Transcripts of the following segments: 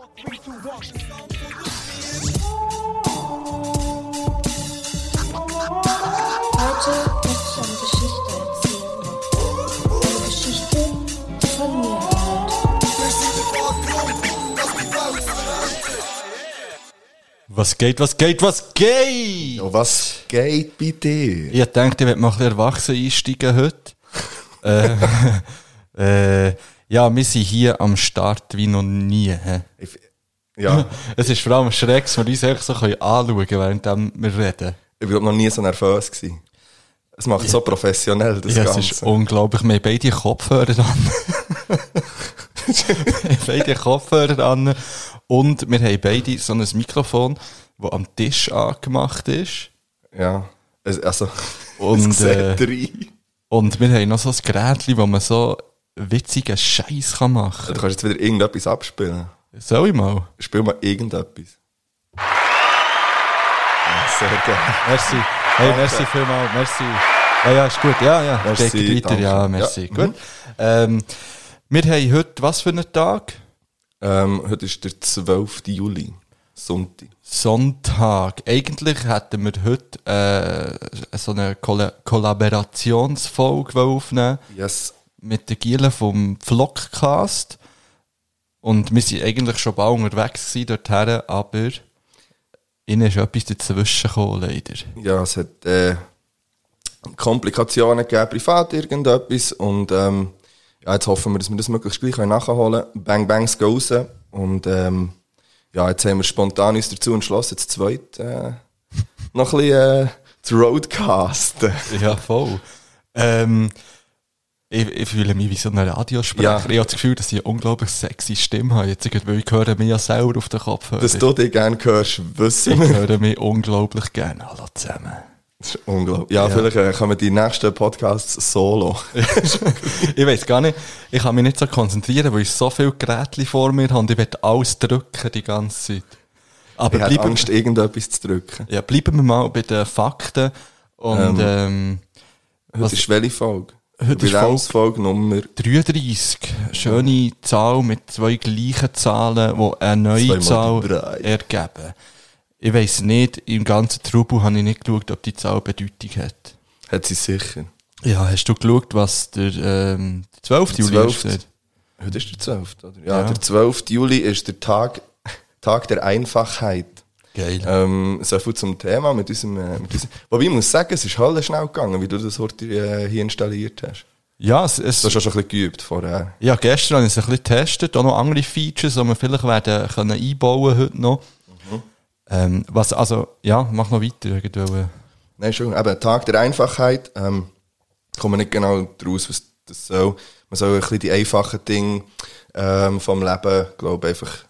Heute möchte ich eine Geschichte erzählen. Eine Geschichte von mir. Was geht, was geht, was geht? Ja, was geht bei dir? Ich dachte, ich werde mal ein bisschen erwachsen einsteigen heute. äh, äh, ja, wir sind hier am Start wie noch nie. Ich, ja, Es ist vor allem schräg, dass wir uns einfach so können anschauen können, während wir reden. ich war noch nie so nervös. Gewesen. Es macht so professionell, das ja, es Ganze. ist unglaublich. Wir haben beide Kopfhörer an. wir haben beide Kopfhörer an. Und wir haben beide so ein Mikrofon, das am Tisch angemacht ist. ja, es- also, Und, es äh. Und wir haben noch so ein Gerät, wo man so witzigen Scheiß kann machen Du kannst jetzt wieder irgendetwas abspielen. kann. Soll ich mal? Spiel mal irgendetwas. Ja, sehr gerne. Merci. Hey, merci vielmals. Merci. Ja, ja, ist gut. Ja, ja. Merci, Geht weiter. danke. Ja, merci. Ja, Gut. Ähm, wir haben heute was für einen Tag? Ähm, heute ist der 12. Juli, Sonntag. Sonntag. Eigentlich hätten wir heute äh, so eine Kolla Kollaborationsfolge aufnehmen Yes. Mit der Giele vom Vlogcast. Und wir sind eigentlich schon bald unterwegs gewesen dorthin, aber ihnen ist etwas dazwischen gekommen, leider. Ja, es hat äh, Komplikationen gegeben, privat irgendetwas. Und ähm, ja, jetzt hoffen wir, dass wir das möglichst gleich nachholen können. Bang Bangs gehen raus. Und ähm, ja, jetzt haben wir spontan uns dazu entschlossen, jetzt zweit äh, noch ein bisschen äh, zu roadcasten. Ja, voll. Ähm, ich, ich fühle mich wie so ein Radiosprecher. Ja. Ich habe das Gefühl, dass ich eine unglaublich sexy Stimme habe. Jetzt, weil ich höre mich ja selber auf den Kopf. Dass du dich gerne hörst, wissen ich wir. höre mich unglaublich gerne. Hallo zusammen. Das ist unglaublich. Ja, vielleicht äh, kommen die nächsten Podcasts solo. ich weiß gar nicht, ich kann mich nicht so konzentrieren, weil ich so viele Geräte vor mir habe und ich will alles drücken die ganze Zeit. Aber Ich bleiben, Angst, irgendetwas zu drücken. ja, bleiben wir mal bei den Fakten. Und ähm, Heute Was- ist welche Folge? Heute ist Bilanzfolge Nummer 33, schöne Zahl mit zwei gleichen Zahlen, die eine neue Zahl ergeben. Ich weiss nicht, im ganzen Trubel habe ich nicht geschaut, ob die Zahl Bedeutung hat. hat sie sicher. Ja, hast du geschaut, was der, ähm, der 12. Der Juli 12.. ist? Heute ist der 12. Oder? Ja, Ja. der 12. Juli ist der Tag, Tag der Einfachheit. Geil. Ähm, so viel zum Thema mit unserem, äh, mit unserem Wobei ich muss sagen, es ist halt schnell gegangen, wie du das heute äh, hier installiert hast. Ja, es, es, Du hast schon ein bisschen geübt vorher. ja, gestern habe ich es ein bisschen getestet, auch noch andere Features, die wir vielleicht werden können einbauen heute noch. Ähm, was, also, ja, mach noch weiter. Irgendwo. Nein, schon. Eben, Tag der Einfachheit. Ähm, kommen nicht genau daraus, was das soll. Man soll ein bisschen die einfachen Dinge ähm, vom Leben, glaube einfach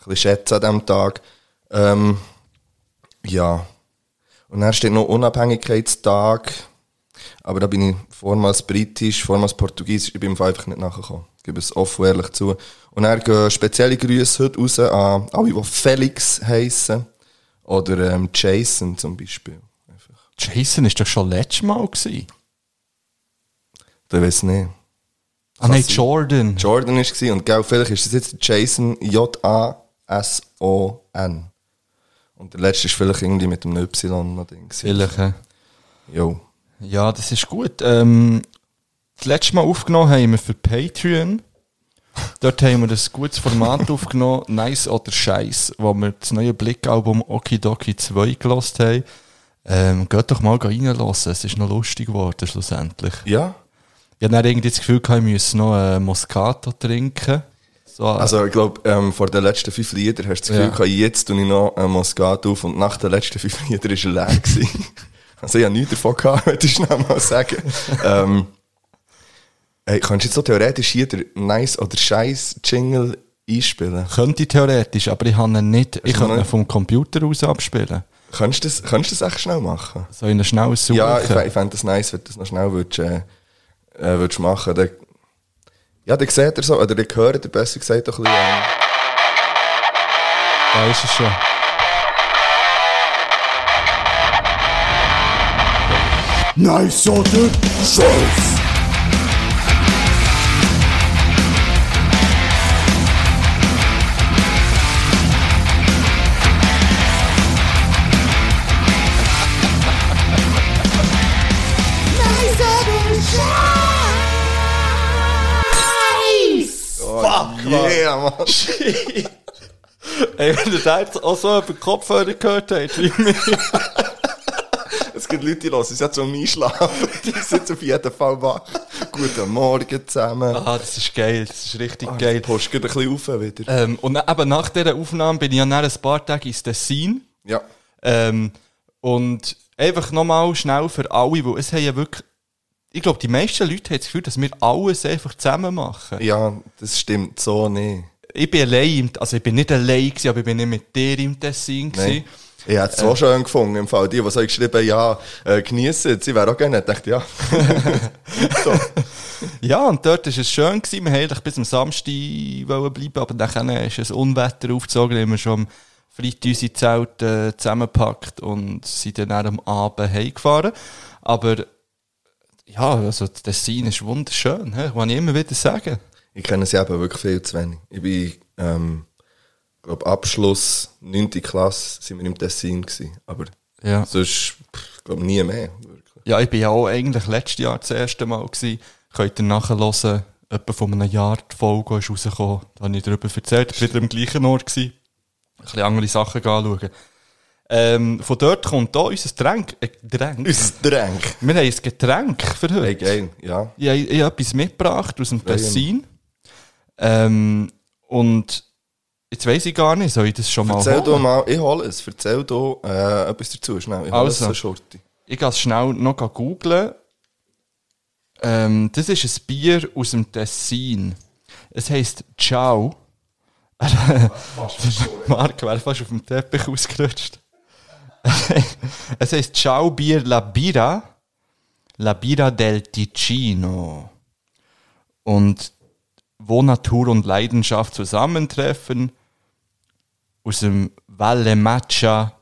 ein bisschen schätzen an diesem Tag. Ähm, ja. Und dann steht noch Unabhängigkeitstag. Aber da bin ich vormals britisch, vormals portugiesisch. Ich bin einfach nicht nachgekommen. Ich gebe es offen und ehrlich zu. Und dann gehen spezielle Grüße heute raus an alle, die Felix heissen. Oder ähm, Jason zum Beispiel. Einfach. Jason ist doch schon letztes Mal gewesen. Ich weiß nicht. Ah, nein. Jordan. Jordan war es und gell, vielleicht ist es jetzt Jason J-A-S-O-N. Und der letzte ist vielleicht irgendwie mit dem Y noch Ding. gewesen. Vielleicht, äh. Jo. Ja, das ist gut. Ähm, das letzte Mal aufgenommen haben wir für Patreon. Dort haben wir ein gutes Format aufgenommen, Nice oder Scheiß, wo wir das neue Blickalbum Okidoki 2 gelost haben. Ähm, geht doch mal reinlassen, es ist noch lustig geworden schlussendlich. Ja. Ich habe dann irgendwie das Gefühl, gehabt, ich müsse noch äh, Moscato trinken. So, Also ich glaube, ähm, vor den letzten fünf Liedern hast du das Ja. Gefühl, gehabt, jetzt tue ich noch einen Moskat auf und nach den letzten fünf Liedern war er leer. gewesen. also ich habe nichts davon gehabt, würde ich schnell mal sagen. ähm, hey, kannst du jetzt so theoretisch hier den Nice oder Scheiß Jingle einspielen? könnte ich theoretisch, aber ich habe ihn nicht. Ich könnte ihn vom Computer aus abspielen. Kannst du das, kannst du das echt schnell machen? Soll ich ihn schnell suchen? Ja, ich, ich fände das nice, wenn du das noch schnell würdest, äh, äh, würdest machen. Dann, ja, dann seht ihr so, oder dann hört besser gesagt doch ein bisschen. Ähm, Da ist es schon. Nice oder Scheiß. Wahr? Yeah, Mann. Ey, wenn ihr da jetzt auch so über Kopfhörer gehört habt, wie mir. Es gibt Leute, die hören es jetzt um Einschlafen. Die sind auf jeden Fall wach. Guten Morgen zusammen. Ah, das ist geil, das ist richtig Geil. geil. Post geht ein bisschen auf wieder. Ähm, und eben nach dieser Aufnahme bin ich ja nach ein paar Tagen ins Tessin. Ja. Ähm, und einfach nochmal schnell für alle, weil es haben ja wirklich, ich glaube, die meisten Leute haben das Gefühl, dass wir alles einfach zusammen machen. Ja, das stimmt so nicht. Ich bin allein, also ich bin nicht allein gewesen, aber ich bin nicht mit dir im Tessin gewesen. Ich hätte es so schön gefunden, im Fall. Die, die so geschrieben ja, äh, geniessen, sie wären auch gerne. Ich dachte, ja. Ja, und dort war es schön gewesen. Wir wollten bis am Samstag bleiben, aber dann ist ein Unwetter aufgezogen, haben wir schon am Freitag unsere Zelte äh, zusammengepackt und sind dann auch am Abend heimgefahren. Aber, ja, also, das Tessin ist wunderschön, he? kann ich immer wieder sagen. Ich kenne sie eben wirklich viel zu wenig. Ich bin, ähm, glaube Abschluss 9. Klasse sind wir im Tessin gewesen. Aber Ja. sonst, glaube nie mehr. Wirklich. Ja, ich bin ja auch eigentlich letztes Jahr das erste Mal gewesen. Könnt ihr nachhören, etwa von einem Jahr die Folge ist rausgekommen. Da habe ich darüber erzählt. Ich war wieder am gleichen Ort. Gewesen. Ein bisschen andere Sachen anschauen. Ähm, von dort kommt hier unser Getränk. Äh, Getränk. Unser Dränk. Wir haben ein Getränk für heute. Hey, geil, ja. Ich, habe- ich habe etwas mitgebracht aus dem Tessin. Ähm, und jetzt weiss ich gar nicht, soll ich das schon mal Erzähl holen? doch mal, ich hole es. Erzähl doch äh, etwas dazu, schnell. Ich hole Also. es so. Ich gehe es schnell noch googlen. Ähm, das ist ein Bier aus dem Tessin. Es heisst Ciao. Marc wäre fast auf dem Teppich ausgerutscht. es heisst Ciao Bier La Bira. La Bira del Ticino. Und wo Natur und Leidenschaft zusammentreffen. Aus dem Valle Maccia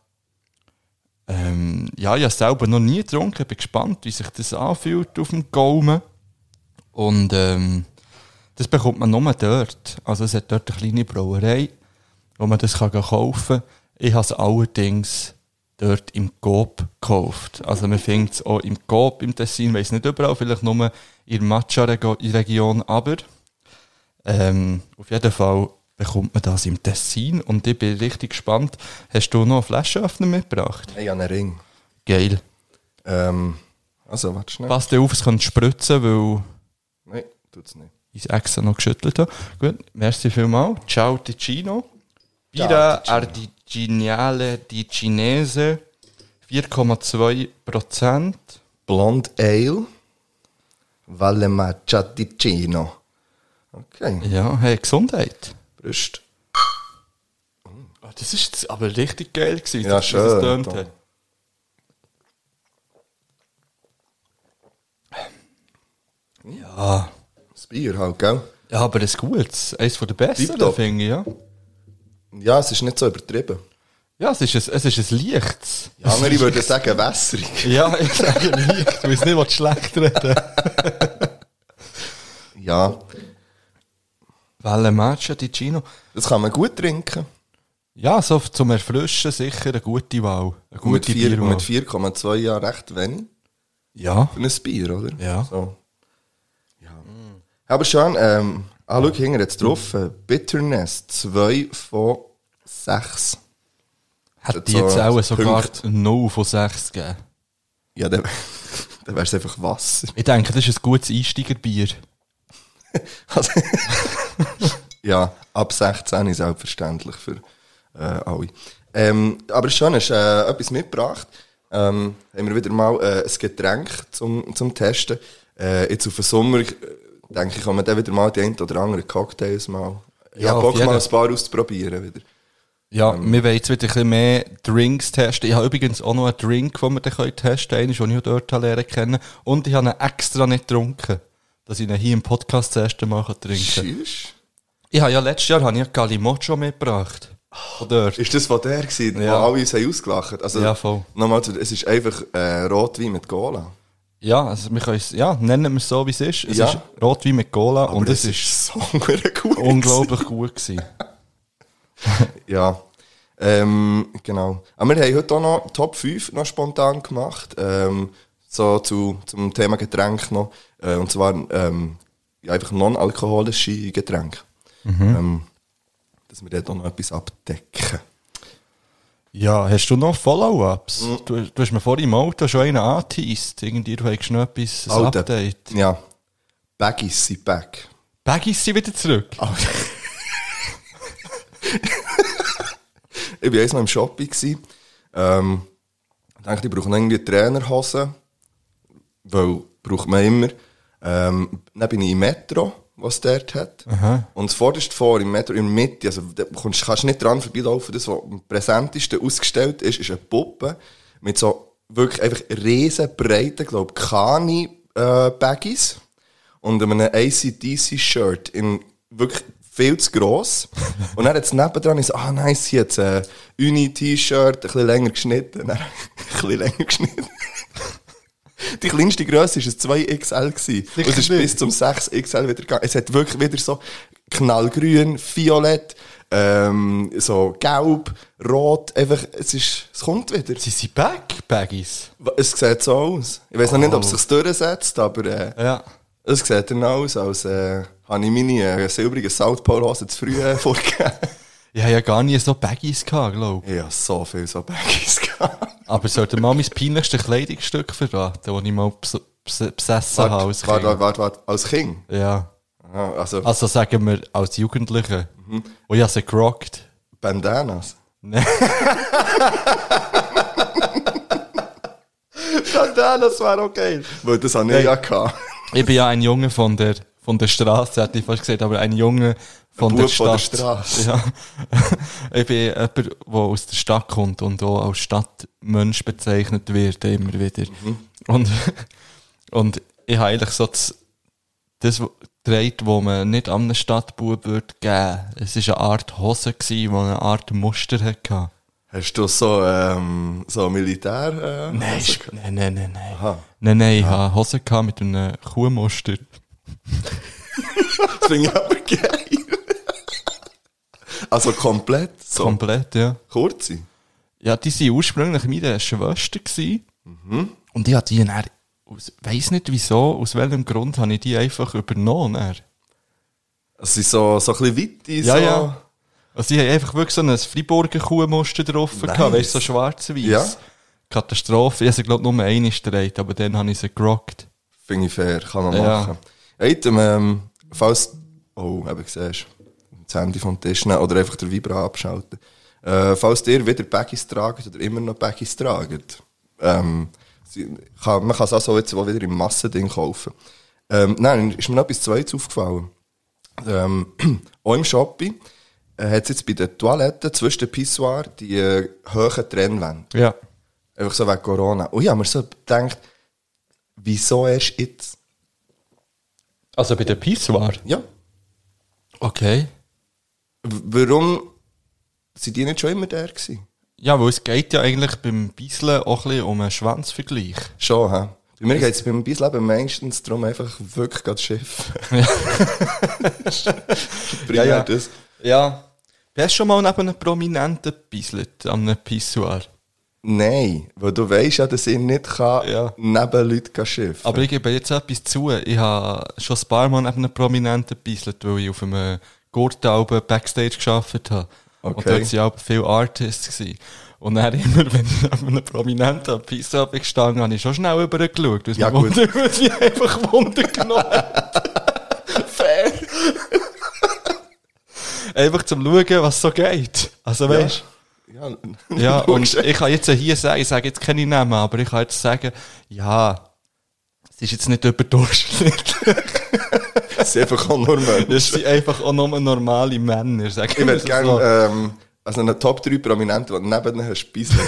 ähm, ja, ich habe selber noch nie getrunken. Bin gespannt, wie sich das anfühlt auf dem Gaumen. Und ähm, das bekommt man nur dort. Also es hat dort eine kleine Brauerei, wo man das kann kaufen kann. Ich habe es allerdings dort im Coop gekauft. Also man findet es auch im Coop im Tessin, weiß nicht überall, vielleicht nur in der Matcha-Region, aber ähm, auf jeden Fall bekommt man das im Tessin und ich bin richtig gespannt. Hast du noch einen Flaschenöffner mitgebracht? Hey, an einen Ring. Geil. Ähm, also, warte schnell. Passt dir auf, es kann spritzen, weil Nein, tut's nicht. ich es extra noch geschüttelt habe. Gut, merci vielmals. Ciao Ticino. Bira Artigianale di Cinese, 4,2 Prozent. Blond Ale. Valle Maccia Ticino. Okay, Ja, hey, Gesundheit. Brüst. Ah, Das ist aber richtig geil gewesen, Ja, wie das schön, Tom. hat. Ja. Das Bier halt, gell? Ja, aber ein gutes. Eines der Tipptopp. finde ich, ja. Ja, es ist nicht so übertrieben. Ja, es ist ein, es ist ein Lichts. Die andere würden sagen, wässrig. Ja, ich sage Licht. Ich weiß nicht, was schlecht reden. Ja, Valle Maccia di Cino. das kann man gut trinken. Ja, so zum Erfrischen sicher eine gute Wahl. Eine Und mit gute vier- Bierwahl. mit 4,2 ja recht wenig Ja. für ein Bier, oder? Ja. So. ja. Aber schon, ähm, ah, schau, hinten jetzt drauf. äh, Bitterness, 2 von 6. Hat die jetzt auch sogar Punkte. 0 von 6 gegeben. Ja, dann, dann wäre es einfach Wasser. Ich denke, das ist ein gutes Einsteigerbier. Also, ja, ab 16 ist selbstverständlich für äh, alle. Ähm, aber schon, hast äh, etwas mitgebracht. Ähm, haben wir wieder mal äh, ein Getränk zum, zum Testen. Äh, jetzt auf den Sommer, äh, denke ich, kann man dann wieder mal die ein oder anderen Cocktails mal. Ich Ja, habe Bock, jeden. mal ein paar auszuprobieren wieder. Ja, wir wollen jetzt wieder ein bisschen mehr Drinks testen. Ich habe übrigens auch noch einen Drink, den wir dann testen können. Einen, den ich auch dort lernen kennen. Und ich habe ihn extra nicht getrunken. Dass ich ihn hier im Podcast das erste Mal trinken kann. Tschüss. Ich habe ja letztes Jahr habe ich Galimocho mitgebracht. Von dort. Ist das von der gewesen, Ja. wo alle uns haben ausgelacht Also, Ja, voll. Nochmal es ist einfach äh, Rotwein mit Cola. Ja, also wir können es, ja, nennen wir es so, wie es ist. Es Ja. ist Rotwein mit Cola und es ist so gut. unglaublich gut gewesen. Ja, ähm, genau. Aber wir haben heute auch noch Top 5 noch spontan gemacht. Ähm, so zu, zum Thema Getränk noch. Äh, und zwar ähm, ja, einfach non-alkoholische Getränke. ähm, dass wir dort auch noch etwas abdecken. Ja, hast du noch Follow-ups? Du, du hast mir vorhin im Auto schon einen angeteased. Irgendwie, du hast noch etwas, ein Alter, Update. Ja, Baggies sind back. Baggies sind wieder zurück. Ich war eins Mal im Shopping. Ähm, ich dachte, ich brauche irgendwie eine Trainerhose. Weil, braucht man immer. Ähm, dann bin ich im Metro, was es dort hat. Und das vorderste vor, im Metro, in der Mitte, also da kannst du nicht dran vorbeilaufen. Das, was am präsentesten ausgestellt ist, ist eine Puppe mit so wirklich einfach riesen breiten, glaube ich, Kani-Baggies und einem ACDC-Shirt in wirklich viel zu gross. Und dann jetzt nebendran ist so, ah nice, hier jetzt ein Uni-T-Shirt, ein bisschen länger geschnitten. Dann, ein bisschen länger geschnitten. Die kleinste Größe war ein 2XL. gewesen. Und es ist bis zum 6XL wieder gegangen. Es hat wirklich wieder so knallgrün, violett, ähm, so gelb, rot. Einfach, es ist, es kommt wieder. Sie sind back, Baggies. Es sieht so aus. Ich weiß noch nicht, ob es sich durchsetzt, aber äh, Ja. es sieht dann aus, als äh, habe ich meine äh, silbrige South Pole Hose zu früh äh, vorgegeben. Ich habe ja gar nie so Baggies gehabt, glaube ich. ich habe so viel so Baggies gehabt. Aber sollte mal mein peinlichste Kleidungsstück verraten, das ich mal bes bes besessen habe als Kind? warte, warte, warte, als Kind? Ja. Ah, also Also sagen wir als Jugendliche. Und ich habe sie gerockt. Bandanas. das wäre okay. Weil das habe ich ja gehabt. Ich bin ja ein Junge von der, von der Straße, hätte ich fast gesagt, aber ein Junge von der der Stadt. Straße. Ja. ich bin jemand, der aus der Stadt kommt und auch als Stadtmensch bezeichnet wird, immer wieder. Mhm. Und, und ich habe eigentlich so das, das getragen, wo man nicht an einem Stadtbub würde geben. Es war eine Art Hose, die eine Art Muster hatte. Hast du so, ähm, so Militär? Äh, Nein, nein, nein, nein, nein. Aha. Nein, nein, ich hatte Hose gehabt mit einem Kuhmuster. Das finde ich aber geil. Also komplett? So Komplett, ja. kurze? Ja, die waren ursprünglich meine Schwester. Gewesen. Mhm. Und ich habe die dann, aus, weiss nicht wieso, aus welchem Grund habe ich die einfach übernommen. Dann. Es sind so, so ein bisschen weite, Ja, so... ja. Also ich habe einfach wirklich so ein Freiburger Kuhmuster drauf Nice. gehabt, weißt du, so schwarz-weiß. Ja. Katastrophe. Ich habe sie, glaube ich, nur einmal gedreht, aber dann habe ich sie gerockt. Finde ich fair, kann man Ja. machen. Item, ähm, falls, oh, eben siehst das Handy vom Tisch nehmen oder einfach den Vibra abschalten. Äh, falls ihr wieder Baggies tragt oder immer noch Baggies tragt, ähm, kann, man kann es auch so jetzt auch wieder im Massending kaufen. Ähm, nein, ist mir noch etwas Zweites aufgefallen. Ähm, auch im Shopping äh, hat es jetzt bei den Toiletten zwischen den Pissoir die äh, hohen Trennwände. Ja. Einfach so wegen Corona. Und ich habe mir so gedacht, wieso erst jetzt? Also bei der Pissoir? Ja. Okay. Warum sind die nicht schon immer der gewesen? Ja, weil es geht ja eigentlich beim Bisseln auch ein bisschen um einen Schwanzvergleich. Schon, hä? Bei mir geht es beim Beisleben meistens darum, einfach wirklich das Schiff. Primär ja. das. Ja. Hast du schon mal neben einem Prominenten gebisselt, an einem Pissoir? Nein, weil du weißt ja, dass ich nicht kann Ja. neben Leuten schiffen Aber ich gebe jetzt etwas zu. Ich habe schon ein paar Mal neben einem Prominenten gebisselt, weil ich auf einem Gurtalben Backstage gearbeitet habe. Und Okay. dort waren auch viele Artists. Gewesen. Und dann immer, wenn ich neben einem Prominenten Pissoir bin gestanden, habe ich schon schnell übergeschaut. weil Ja, mich wunder- mich einfach Wunder genommen. Fair. einfach zum Schauen, was so geht. Also weißt Ja, ja, und logisch. ich kann jetzt hier sagen, ich sage jetzt keine Namen, aber ich kann jetzt sagen, ja, es ist jetzt nicht überdurchschnittlich. Es sind einfach auch nur Menschen. Es sind einfach auch nur normale Männer, sag Ich würde so. gerne, ähm, also einen Top 3 Prominenten, die neben ihnen spieseln.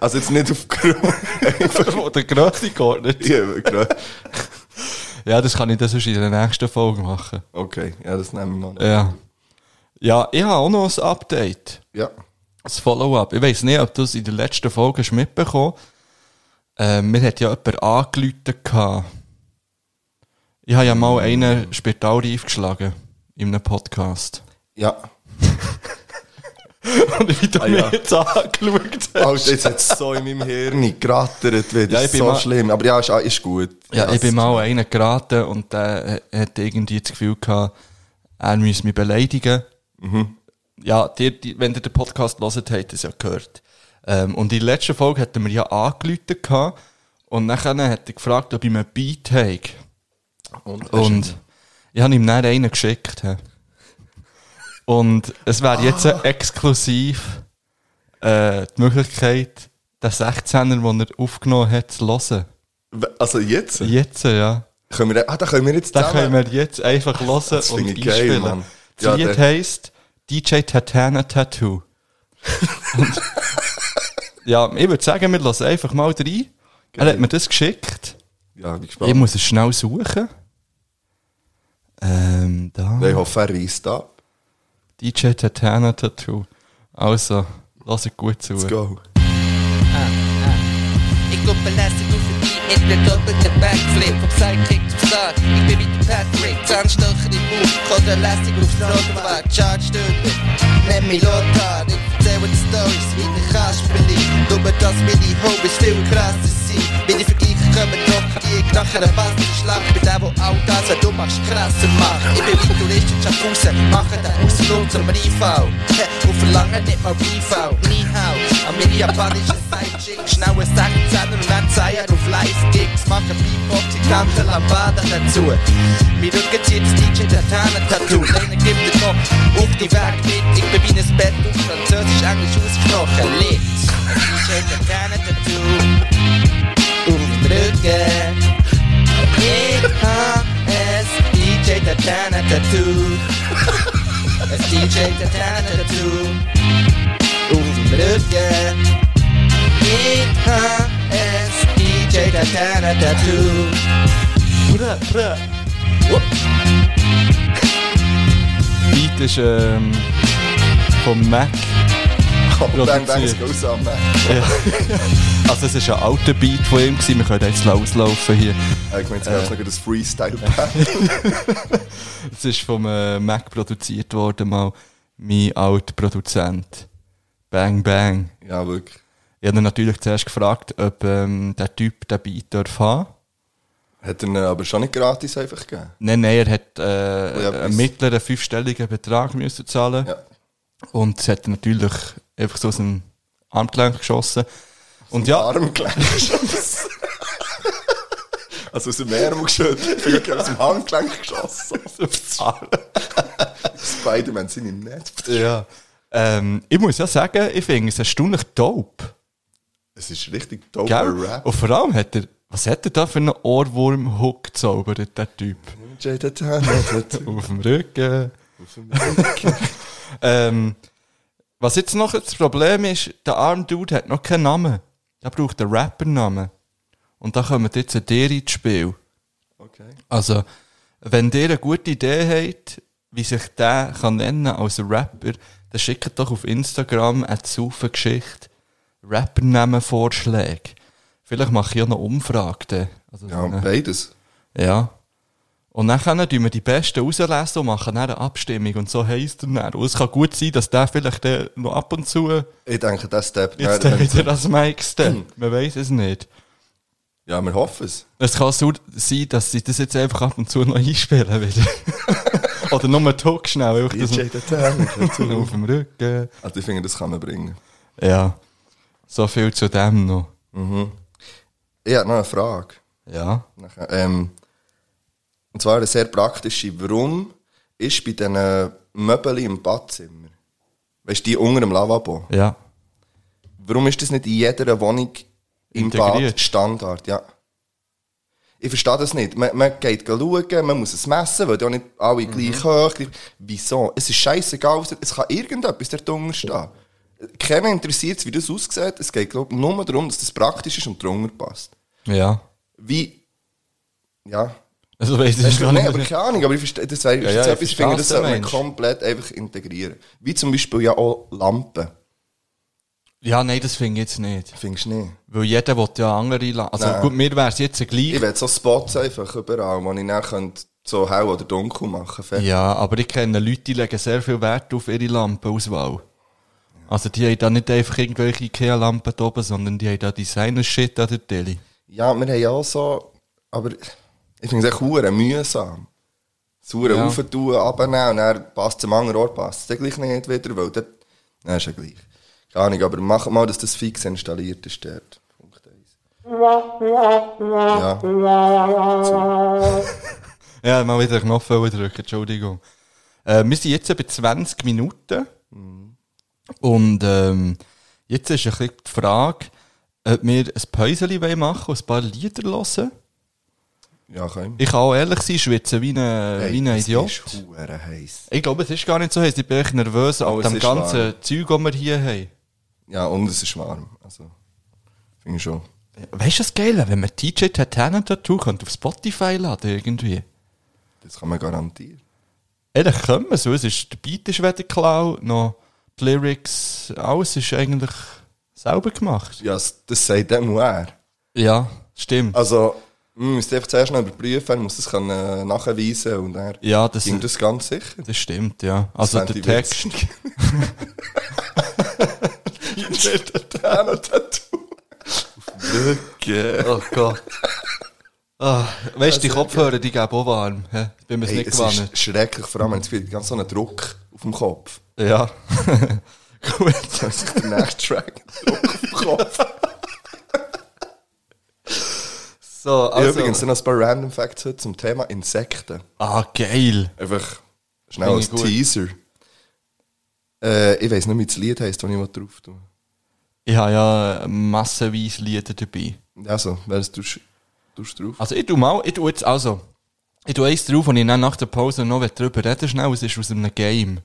also jetzt nicht aufgrund. Von der Größe geordnet. ja, gerade- Ja, das kann ich dann sonst in der nächsten Folge machen. okay, ja, das nehmen wir mal. Ja. Ja, ich habe auch noch ein Update. Ja. Ein Follow-up. Ich weiß nicht, ob du es in der letzten Folge hast mitbekommen ähm, Mir hat ja jemand angerufen. Ich habe ja mal einen Spitalreif geschlagen. In einem Podcast. Ja. Und wie du Ah, ja. jetzt angeschaut hast. Alter, jetzt hat es so in meinem Hirn gerattert wieder. Ja, Ja, ich bin so mal- schlimm. Aber ja, ist, ist gut. Ja, ich bin mal einen geraten und der äh, hat irgendwie das Gefühl gehabt, er müsse mich beleidigen. Ja, dir, die, wenn ihr den Podcast hört, habt ihr es ja gehört. Ähm, und in der letzten Folge hat er mir ja gehabt und nachher hat er gefragt, ob ich mir einen Beat habe. Und, Und ich habe ihm dann einen geschickt. hä. Und es wäre jetzt exklusiv äh, die Möglichkeit, den 16er, den er aufgenommen hat, zu hören. Also jetzt? Jetzt, ja. Können wir, ah, da können wir jetzt Da zusammen... können wir jetzt einfach hören Das und ich geil, einspielen. Mann. Das Ja, Lied heisst DJ Tatana Tattoo. und, ja, ich würde sagen, wir lassen einfach mal rein. Er hat mir das geschickt. Ja, bin Ich gespannt. muss es schnell suchen. Ähm, da. Ich hoffe, er reist ab. DJ Tatana Tattoo. Also, lass es gut zu. Let's go. Ich guck belästigt auf den Beat mit einem doppelten Backflip Vom Sidekick zum Start, ich bin wie der Patrick Zahnstocher im Bauch, oder lästig aufs Rotwerk Charge-Stunde, nenn mich Lothar Ich erzähle die Storys wie der Kasperli Nur, dass meine Hobbys viel krasser sind Meine Vergleiche kommen doch die nach einer Bastelschlacht Mit dem, wo all das, was du machst, krasser macht. Ich bin wie Tourist in Schaffhausen, mache den Ausflug zum Riefau Und verlange nicht mal Briefau, nie hau. An meine japanischen Sidechick, schnell ein 16er und dann Zeier auf Live-Gigs. Mache Beatboxing, tanze Lambada dazu. Mein Rücken zieht das DJ Tatana-Tattoo Lehne gibt dir noch auf die Weg mit. Ich bin wie ein Bett auf Französisch, Englisch ausgesprochen. Lit DJ Tatana-Tattoo auf hab es DJ Tatana Tattoo. Es DJ Tatana Tattoo. Ich hab es DJ Tatana Tattoo. Brr, brr. Wupp. Beat ist ähm, vom Mac. Bang, goes on, man. Ja. also es ist ein alter Beat von ihm gewesen. Wir können jetzt loslaufen hier. Ich meine, jetzt es noch das Freestyle-Pad. Es ist vom äh, Mac produziert worden, mal mein alter Produzent. Bang Bang. ja, wirklich. Ich habe ihn natürlich zuerst gefragt, ob ähm, der Typ den Beat darf haben. Hat er ihn aber schon nicht gratis einfach gegeben? Nein, nein, er hat äh, Ja, einen mittleren fünfstelligen Betrag müssen zahlen Ja. und es hat natürlich einfach so aus dem Armgelenk geschossen. Und ja, Armgelenk geschossen. also aus dem Ärmel geschüttelt. Ich bin aus dem Handgelenk geschossen. Spider-Man sind im Netz. ja. Ähm, ich muss ja sagen, ich finde es erstaunlich dope. Es ist richtig doper Gell? Rap. Und vor allem hat er, was hat er da für einen Ohrwurm-Hook gezaubert, der Typ? Jay Tatana Tattoo. Auf dem Rücken. ähm, was jetzt noch das Problem ist, der arme Dude hat noch keinen Namen. Der braucht einen Rapper-Namen. Und da kommt jetzt ein dir ins Spiel. Okay. Also, wenn ihr eine gute Idee habt, wie sich der kann nennen als Rapper, dann schickt doch auf Instagram eine Geschichte Rappernamen-Vorschläge. Vielleicht mache ich auch noch Umfrage. dann. Also so Ja, eine- beides. ja. Und dann können wir die besten rauslesen und machen dann eine Abstimmung. Und so heisst er dann. Und es kann gut sein, dass der vielleicht noch ab und zu Ich denke, das Step. jetzt wenn- wieder das Mike steppt. Man weiß es nicht. Ja, wir hoffen es. Es kann so sein, dass sie das jetzt einfach ab und zu noch einspielen wieder. Oder nur einen Talk schnell. das DJ Tatana Tattoo. auf dem Rücken. Also ich finde, das kann man bringen. Ja. So viel zu dem noch. Ich habe noch eine Frage. Ja. Nachher, ähm, und zwar eine sehr praktische. Warum ist bei diesen Möbeln im Badzimmer, weißt du, die unter dem Lavabo, Ja. warum ist das nicht in jeder Wohnung im Integriert. Bad Standard? Ja. Ich verstehe das nicht. Man, man geht schauen, man muss es messen, weil die auch nicht alle gleich hoch Wieso? Es ist scheißegal, es kann irgendetwas dort drunter stehen. Keiner interessiert es, wie das aussieht. Es geht glaub, ich, nur darum, dass das praktisch ist und drunter passt. Ja. Wie, ja, Also Weißt du, nicht. nein, aber keine Ahnung, aber ich verstehe, das wäre Ja, ja, etwas, ich finde, das sollte man komplett einfach integrieren. Wie zum Beispiel ja auch Lampen. Ja, nein, das finde ich jetzt nicht. Findest du nicht? Weil jeder will ja andere La Also Nein. gut, mir wäre es jetzt gleich. Ich will so Spots einfach überall, wo ich dann könnte so hell oder dunkel machen könnte. Ja, aber ich kenne Leute, die legen sehr viel Wert auf ihre Lampenauswahl. Also die haben da nicht einfach irgendwelche Ikea-Lampen oben, sondern die haben da Designer-Shit an der Deli. Ja, wir haben ja auch so, aber ich finde es echt hure mühsam. Das hure Ja. ja. tun, abnehmen und dann passt es am anderen Ort, passt es dann gleich nicht wieder, weil dort, nein, ist ja gleich. Keine Ahnung, aber mach mal, dass das fix installiert ist dort. Punkt 1. Ja, Ja, mal wieder Knopf drücken, Entschuldigung. Äh, wir sind jetzt bei 20 Minuten. Und ähm, jetzt ist ein bisschen die Frage, ob wir ein Päuschen machen und ein paar Lieder hören. Ja, können Ich kann auch ehrlich sein, schwitzen wie ein, wie ein Idiot. Ist heiß. Ich glaube, es ist gar nicht so heiß. Ich bin echt nervös Oh, ab dem ganzen warm. Zeug, das wir hier haben. Ja, und es ist warm. Also, finde ich schon. Weißt du das Geile? Wenn man DJ Titanium Tattoo könnte auf Spotify laden irgendwie. Das kann man garantieren. Ehrlich können wir so. Es ist, der Beat ist weder geklaut, noch die Lyrics, alles ist eigentlich selber gemacht. Ja, das das sagt dem er. Ja, stimmt. Also, man müsste einfach zuerst noch überprüfen, man muss das können, äh, nachweisen und dann Ja, das, ging das ganz sicher. das stimmt, ja. Also fände der ich Text. witzig. Tattoo. Lücke. Oh Gott. Ah, weißt du, die Kopfhörer, die geben auch warm. Ich bin mir Hey, nicht es gewohnt. ist schrecklich, vor allem wenn es ganz so einen Druck auf dem Kopf. Ja. Gut. Das ist der nächste Track. Druck auf dem Kopf. So, Also. Übrigens sind noch ein paar Random Facts heute zum Thema Insekten. ah, geil. Einfach schnell als. Teaser. Äh, ich weiss nicht, wie das Lied heisst, das ich drauf tue. Ich habe ja massenweise Lieder dabei. Also, welches tust du drauf? Also ich tu mal, ich tu jetzt also, ich tu eins drauf und ich dann nach der Pause noch drüber reden schnell, es ist aus einem Game.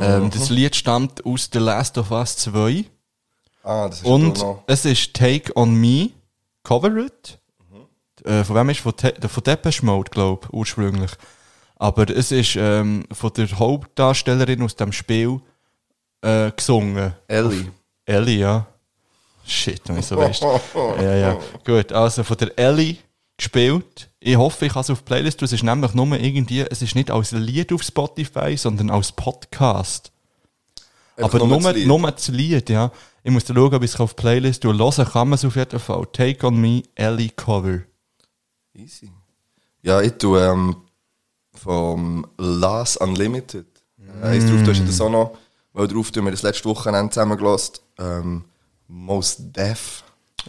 Ähm, das Lied stammt aus The Last of Us 2 Ah, das ist und es ist Take On Me, Covered. Äh, von wem ist von, Te von Depeche Mode, glaube ich, ursprünglich. Aber es ist ähm, von der Hauptdarstellerin aus dem Spiel äh, gesungen. Ellie. Ellie, ja. Shit, wenn ich so weißt. ja, ja. Gut, also von der Ellie gespielt. Ich hoffe, ich kann es auf Playlist. Es ist nämlich nur irgendwie, es ist nicht als Lied auf Spotify, sondern als Podcast. Einfach Aber nur, das Lied. nur das Lied, ja. Ich muss schauen, ob ich es auf Playlist tue. Hören kann man es auf jeden Fall. Take on Me, Ellie Cover. Easy. Ja, ich tue ähm, vom Last Unlimited. Mm. Eins drauf, du hast ja das auch noch, weil drauf tun wir das letzte Wochenende zusammengelassen. Ähm, Most Def.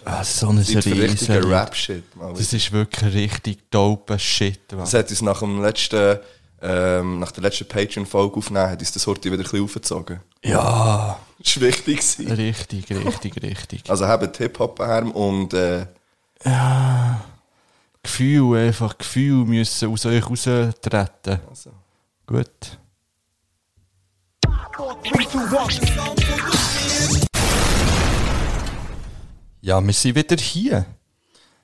Ah, so eine Serie. richtigen Rap-Shit. Das ist wirklich richtig dope Shit. Das hat uns nach dem letzten, ähm, nach der letzten Patreon-Folge aufgenommen, hat uns das heute wieder ein bisschen aufgezogen. Ja, Das war wichtig. gewesen. richtig, richtig, richtig. Also haben Hip-Hop-Arm und äh, Gefühl, einfach Gefühl müssen aus euch raustreten. also. Gut. Ja, wir sind wieder hier.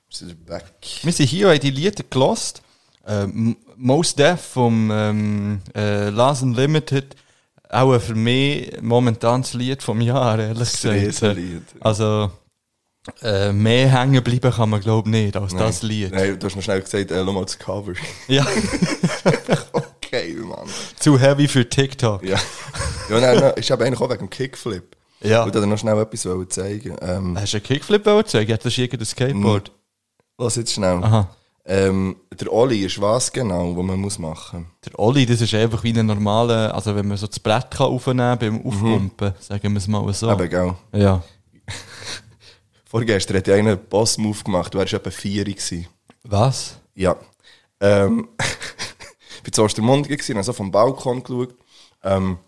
wir sind back. Wir sind hier und haben die Lieder gelost. Ähm, Most Def vom ähm, äh, Last Unlimited. Auch für mich momentan das Lied vom Jahr, ehrlich Das gesagt. Riesenlied. Also, äh, mehr hängen bleiben kann man, glaube ich, nicht als das Lied. Nein, du hast mir schnell gesagt, äh, mal das Cover. Ja, okay, Mann. zu heavy für TikTok. Ja. ja nein, nein, ich habe eigentlich auch wegen dem Kickflip. Ja. Ich wollte dir noch schnell etwas zeigen. Ähm, Hast du einen Kickflip zeigen? Hat das irgendein Skateboard? lass jetzt schnell. Aha. Ähm, der Olli ist was genau, was man muss machen Der Olli, das ist einfach wie ein normaler, also wenn man so das Brett kann aufnehmen beim Aufpumpen, sagen wir es mal so. Eben, gell. Ja. Vorgestern hat ja einer einen Boss-Move gemacht, du warst etwa vier gewesen. Was? Ja. Ähm, ich war zu Ostermundigen, gewesen, habe so vom Balkon geschaut. Ähm,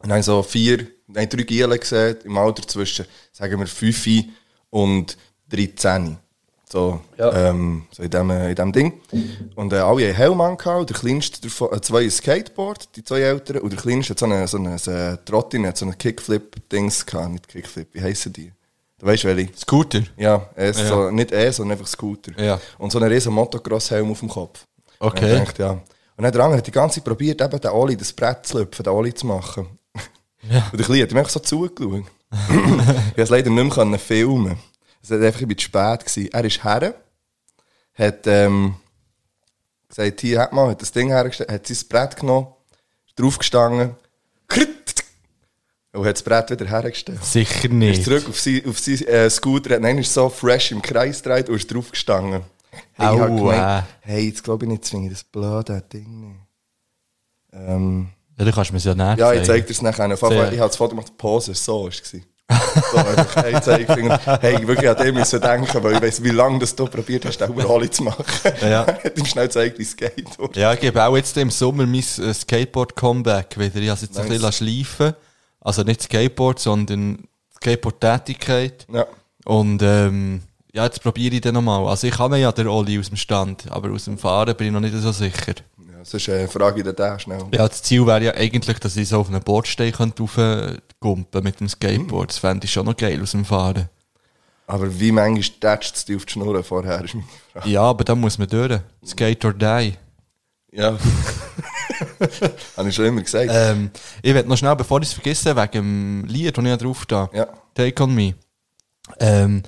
und habe so vier, nein, drei Gielen gesehen, im Alter zwischen, sagen wir, 5 und 13. So, ähm, so in dem, in dem Ding. Und äh, alle haben Helm angehauen, der kleinste davon, äh, zwei ein Skateboard, die zwei Älteren, und der kleinste hat so eine, so eine, so eine Trottin, so eine Kickflip-Dings gehabt, nicht Kickflip, wie heissen die? Du weißt welche? Scooter? Ja, ist Ja. So, nicht er, sondern einfach Scooter. Ja. Und so einen riesen Motocross-Helm auf dem Kopf. Okay. Und dachte, ja. Und dann der andere hat die ganze Zeit probiert, eben den Oli, das Brett zu lüpfen, den Oli zu machen. Ja. Und der Kleine hat mir einfach so zugeschaut. ich konnte es leider nicht mehr filmen. Es war einfach ein bisschen spät. Gewesen. Er ist her, hat ähm, gesagt, hier hat man, hat das Ding hergestellt, hat sein Brett genommen, draufgestanden, kritt, Und hat das Brett wieder hergestellt. Sicher Ist nicht. zurück auf sein, auf sein äh, Scooter, hat ist so fresh im Kreis gedreht und ist drauf gestanden. Hey, ich hab Aua. gemeint, hey, jetzt glaube ich nicht zwingend das blöde Ding nicht. Ähm, Ja, du kannst mir ja näher ja, ich zeigen. zeig dir es nachher. Auf. Fall, Ich habe das Foto gemacht, die Pose, so war es. So, einfach, hey, Zeigefinger. Hey, wirklich an dem müssen denken, weil ich weiss, wie lange das du probiert hast, den Überholung zu machen. Ja. hat ihm schnell gezeigt, wie es geht. Ja, ich gebe auch jetzt im Sommer mein äh, Skateboard-Comeback wieder. Ich habe es jetzt ein Nice. bisschen schleifen Also nicht Skateboard, sondern Skateboard-Tätigkeit. Ja. Und ähm, ja, jetzt probiere ich den nochmal. Also ich kann ja den Oli aus dem Stand, aber aus dem Fahren bin ich noch nicht so sicher. ja sonst äh, frage ich den den schnell. Ja, das Ziel wäre ja eigentlich, dass ich so auf einen Bordstein könnte raufgumpen mit dem Skateboard. Das fände ich schon noch geil aus dem Fahren. Aber wie manchmal tätscht es dich auf die Schnur vorher, ist meine Frage. Ja, aber da muss man durch. Skate or die. Ja. Habe ich schon immer gesagt. Ähm, ich werde noch schnell, bevor ich es vergesse, wegen dem Lied, das ich drauf da. Ja. Take on me. Ähm,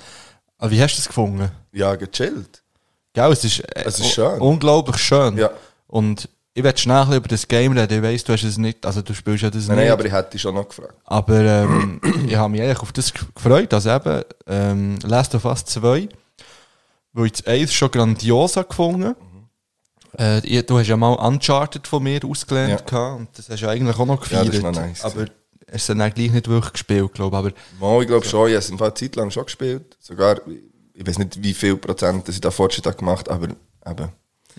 aber wie hast du es gefunden? Ja, gechillt. Gell, es ist, äh, Es ist schön. un- unglaublich schön. Ja. Und ich werde schnell über das Game reden. Ich weiss, du hast es nicht, also du spielst ja das Nein, nicht. nein, aber ich hätte dich schon noch gefragt. Aber ähm, ich habe mich eigentlich auf das gefreut, also eben ähm, Last of Us 2, weil ich das 1 schon grandios habe gefunden äh, Du hast ja mal Uncharted von mir ausgelernt Ja. gehabt, und das hast du eigentlich auch noch Ja, gefeiert. das ist noch nice aber hast es dann eigentlich nicht wirklich gespielt, glaube ich. Aber Mal, ich glaube schon, ich habe es Fall eine Zeit lang schon gespielt. Sogar, ich weiß nicht, wie viel Prozent dass ich da Fortschritt habe gemacht aber eben,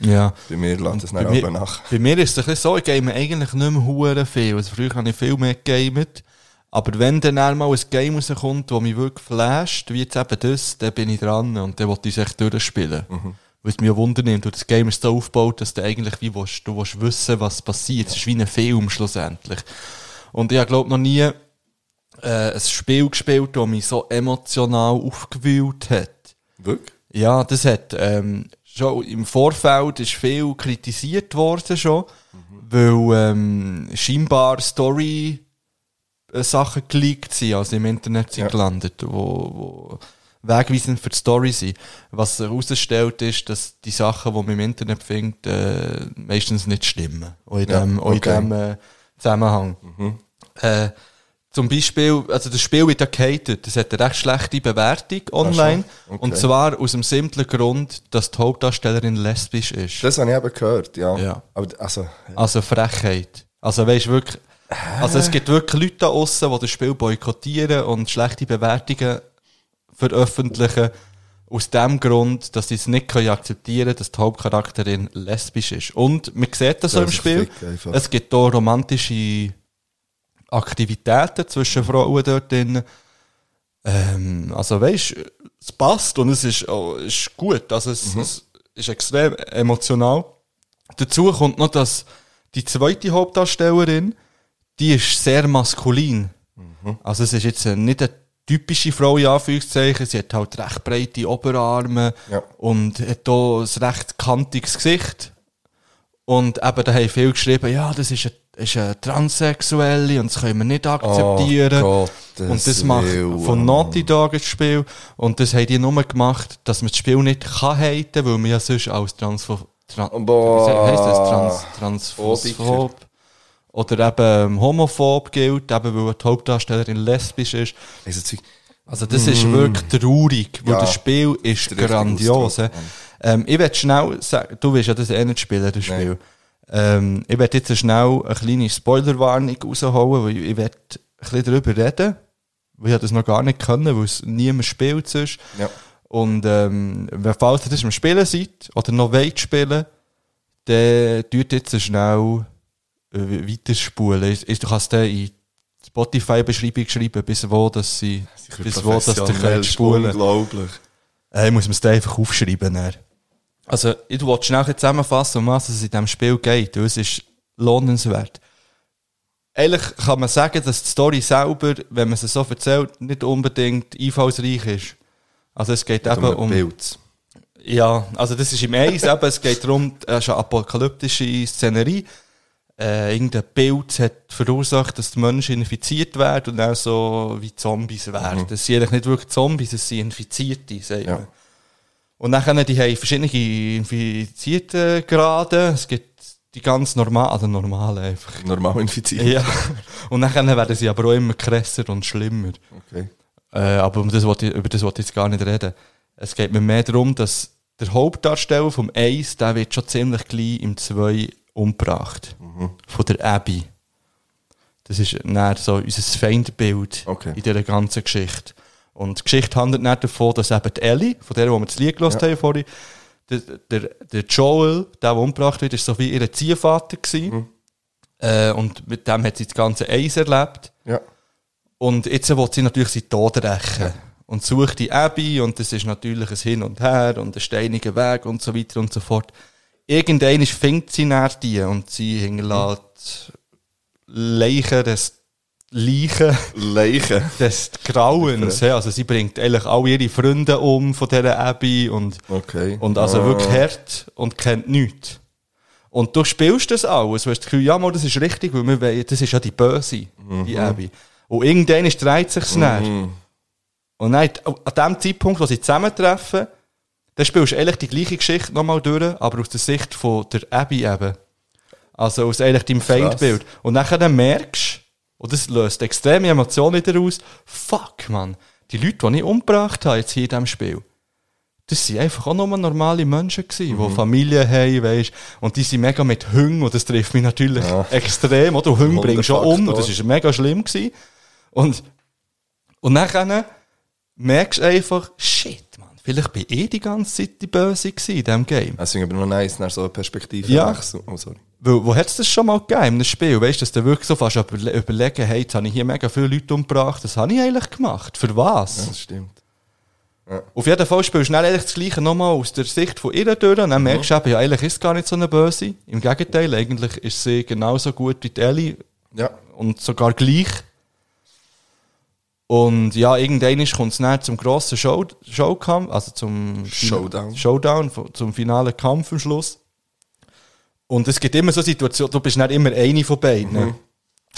ja. bei mir lässt es mir, auch nach. bei mir ist es ein so, ich game eigentlich nicht mehr hure viel. Also früher habe ich viel mehr gegamet. Aber wenn dann einmal ein Game rauskommt, das mich wirklich flasht, wie jetzt eben das, dann bin ich dran und dann wollte ich es echt durchspielen. Weil es mich ein Wunder nimmt. Und das Game ist so aufgebaut, dass du eigentlich wie willst, du willst wissen, was passiert. Es ist wie ein Film schlussendlich. Und ich glaube noch nie äh, ein Spiel gespielt, das mich so emotional aufgewühlt hat. Wirklich? Ja, das hat ähm, schon im Vorfeld ist viel kritisiert worden schon, weil ähm, scheinbar Story äh, Sachen geleakt sind, also im Internet sind Ja. gelandet, wo, wo wegweisend für die Story sind. Was herausstellt ist, dass die Sachen, die man im Internet findet, äh, meistens nicht stimmen. Auch in Ja, dem, in okay. dem äh, Zusammenhang. Äh, zum Beispiel, also das Spiel wird ja gehatet, das hat eine recht schlechte Bewertung online. Okay. Und zwar aus dem simplen Grund, dass die Hauptdarstellerin lesbisch ist. Das habe ich eben gehört, ja. Ja. Aber also, Also Frechheit. Also weißt wirklich, also es gibt wirklich Leute da aussen, die das Spiel boykottieren und schlechte Bewertungen veröffentlichen. Aus dem Grund, dass sie es nicht können akzeptieren können, dass die Hauptcharakterin lesbisch ist. Und man sieht das so im Spiel. Es gibt hier romantische Aktivitäten zwischen Frauen dort drin. Ähm, also weißt, es passt und es ist, oh, ist gut. Also es, es ist extrem emotional. Dazu kommt noch, dass die zweite Hauptdarstellerin, die ist sehr maskulin. Also es ist jetzt nicht eine typische Frau, in Anführungszeichen. Sie hat halt recht breite Oberarme Ja. und hat hier ein recht kantiges Gesicht. Und eben, da haben viele geschrieben, ja, das ist eine, ist eine Transsexuelle und das können wir nicht akzeptieren. Oh, und das macht Willen. von Naughty Dog das Spiel. Und das haben die nur gemacht, dass man das Spiel nicht kann haten, weil man ja sonst als Transpho Tran Boah. wie heisst das? Trans Transphob oder eben homophob gilt, eben weil die Hauptdarstellerin lesbisch ist. also, Also das ist wirklich traurig, weil Ja. das Spiel ist grandios. Ausdruck, ähm, ich werde schnell sagen, du willst ja das eh nicht spielen, das Spiel. Ähm, ich werde jetzt schnell eine kleine Spoilerwarnung rausholen, weil ich werde ein bisschen darüber reden, weil ich das noch gar nicht können, weil es niemand spielt sonst. Ja. Und ähm, wenn- falls ihr das am Spielen seid oder noch wollt spielen, dann tut jetzt schnell weiterspulen. Ist- ist- Du kannst den in Spotify-Beschreibung schreiben, bis wo, dass sie, bis wo, dass könnt spulen Unglaublich. äh, Ich muss das dann einfach aufschreiben. Dann. Also, ich wollte schnell zusammenfassen, um was es in diesem Spiel geht. Es ist lohnenswert. Eigentlich kann man sagen, dass die Story selber, wenn man sie so erzählt, nicht unbedingt einfallsreich ist. Also es geht eben Um. Bild. Ja, also das ist im Eis, eben, es geht darum, es ist eine apokalyptische Szenerie. Äh, irgendein Bild hat verursacht, dass die Menschen infiziert werden und auch so wie Zombies werden. Das sind eigentlich nicht wirklich Zombies, es sind Infizierte, sagt Ja. man. Und dann die haben verschiedene infizierte Grade. Es gibt die ganz normal, also normale einfach. Normal infiziert. Ja. Und dann werden sie aber auch immer krasser und schlimmer. Okay. Äh, aber um das ich, über das wollte ich jetzt gar nicht reden. Es geht mir mehr darum, dass der Hauptdarsteller vom 1, der wird schon ziemlich gleich im 2 umgebracht. Von der Abby. Das ist dann so unser Feindbild Okay. in dieser ganzen Geschichte. Und die Geschichte handelt dann davon, dass eben die Ellie, von der, wo wir das Lied gehört Ja. haben vorhin, der, der, der Joel, der, der umgebracht wird, ist so wie ihr Ziehvater gewesen. Äh, und mit dem hat sie das ganze Eis erlebt. Ja. Und jetzt will sie natürlich seinen Tod rächen. Und sucht die Abby und das ist natürlich ein Hin und Her und ein steiniger Weg und so weiter und so fort. Irgendwann findet sie nach die und sie hinterlässt Leichen des Leichen Leichen. des Grauens. ja. Also sie bringt eigentlich all ihre Freunde um von dieser Abby und, Okay. und also Ah. wirklich hart und kennt nichts. Und du spielst das alles. Du hast das Gefühl, ja, mal, das ist richtig, weil wir das ist ja die Böse, die Abby. Und irgendwann dreht sich es mhm. Und dann, an dem Zeitpunkt, wo sie zusammentreffen, dann spielst du eigentlich die gleiche Geschichte nochmal durch, aber aus der Sicht von der Abby eben. Also aus eigentlich deinem Feindbild. Und dann dann merkst du, und das löst extreme Emotionen wieder aus, fuck, man, die Leute, die ich umgebracht habe jetzt hier in diesem Spiel, das sind einfach auch nur normale Menschen gewesen, die Familie haben, weisst, und die sind mega mit Hunger, und das trifft mich natürlich extrem, oder? Hunger bringst du schon um, und das ist mega schlimm gewesen. Und, und dann merkst du einfach, shit, vielleicht bin ich die ganze Zeit die Böse in diesem Game. Deswegen aber noch nice, nach so einer Perspektive. Ja. Oh, sorry. Weil, wo hat es das schon mal gegeben in einem Spiel? Weißt du, dass du wirklich so fast überle überlegen, hey, jetzt habe ich hier mega viele Leute umgebracht, das habe ich eigentlich gemacht. Für was? Ja, das stimmt. Auf jeden Fall spielst du schnell eigentlich das Gleiche nochmal aus der Sicht von ihr durch und dann merkst du eben, ja, eigentlich ist es gar nicht so eine Böse. Im Gegenteil, eigentlich ist sie genauso gut wie die Ellie Ja. und sogar gleich. Und ja, irgendwann kommt es dann zum grossen Show Showkampf, also zum Showdown. Showdown, zum finalen Kampf am Schluss. Und es gibt immer so Situationen, du bist nicht immer eine von beiden.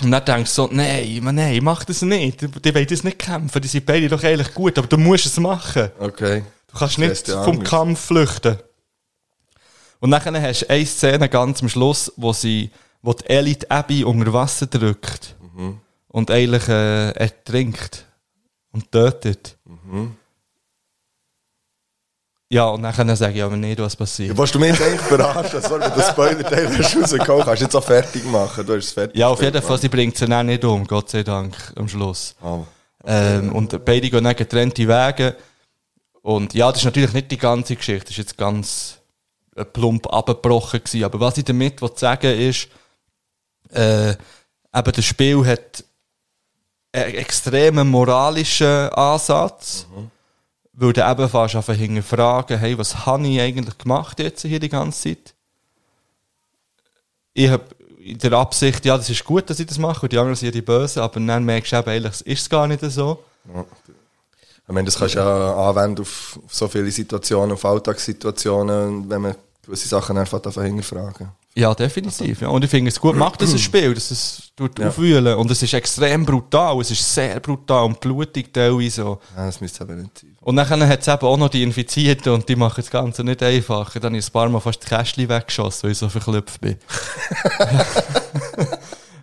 Und dann denkst du so, nein, nein, mach das nicht. Die, die wollen das nicht kämpfen, die sind beide doch eigentlich gut, aber du musst es machen. Okay. Du kannst nicht vom. Kampf flüchten. Und dann hast du eine Szene ganz am Schluss, wo sie, wo die Ellie die Abby unter Wasser drückt. Mhm. Und eigentlich äh, ertrinkt. Und tötet. Mhm. Ja, und dann sage ich aber nicht, was passiert. Willst du mich jetzt eigentlich verarschen? Sorry, wenn du den Spoiler-Teil rausgekommen kannst du jetzt auch fertig machen. Du hast es fertig Ja, auf jeden Fall, sie bringt sie dann nicht um, Gott sei Dank, am Schluss. Mann. Ähm, und beide gehen dann getrennte Wege. Und ja, das ist natürlich nicht die ganze Geschichte, das ist jetzt ganz äh, plump abgebrochen gewesen. Aber was ich damit will sagen ist, äh, eben das Spiel hat extremen moralischen Ansatz, weil du eben fast einfach hinterfragen, hey, was habe ich eigentlich gemacht jetzt hier die ganze Zeit? Ich habe in der Absicht, ja, das ist gut, dass ich das mache, und die anderen sind ja die Bösen, aber dann merkst du eben, eigentlich ist es gar nicht so. Ich meine, das kannst du ja anwenden auf, auf so viele Situationen, auf Alltagssituationen, wenn man gewisse Sachen einfach hinterfragen. Ja, definitiv. Ja. Und ich finde es gut macht, das Spiel, dass es tut aufwühlen. Und es ist extrem brutal, es ist sehr brutal und blutig teilweise. so. Ja, das müsste eben nicht sein. Und dann hat es eben auch noch die Infizierten und die machen das Ganze nicht einfacher. Dann habe ich ein paar Mal fast das Kästchen weggeschossen, weil ich so verklüpft bin.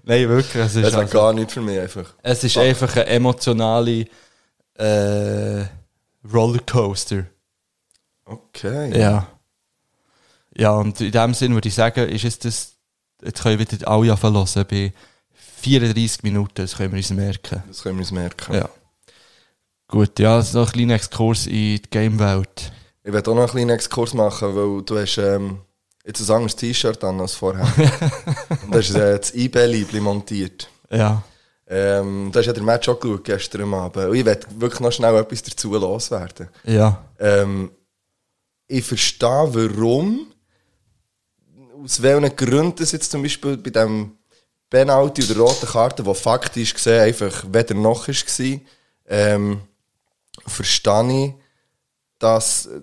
Nein, wirklich. Es ist, Das ist also, gar nicht für mich einfach. es ist einfach eine emotionale äh, Rollercoaster. Okay. Ja. Ja, und in dem Sinn würde ich sagen, ist es das, jetzt können wir wieder alle hören, bei 34 Minuten, das können wir uns merken. Das können wir uns merken. Ja. Gut, ja, so ein kleiner Exkurs in die Game-Welt. Ich werde auch noch einen kleinen Exkurs machen, weil du hast ähm, jetzt ein anderes T-Shirt an als vorher. Und da ist äh, das eBay-Liebli montiert. Ja. Ähm, da hast ja der Match auch geschaut gestern Abend. Und ich werde wirklich noch schnell etwas dazu loswerden. Ja. Ähm, ich verstehe, warum, aus welchen Gründen das jetzt zum Beispiel bei dem Penalty oder roten Karte, wo faktisch gesehen einfach weder noch war, ähm, verstehe ich, dass. äh,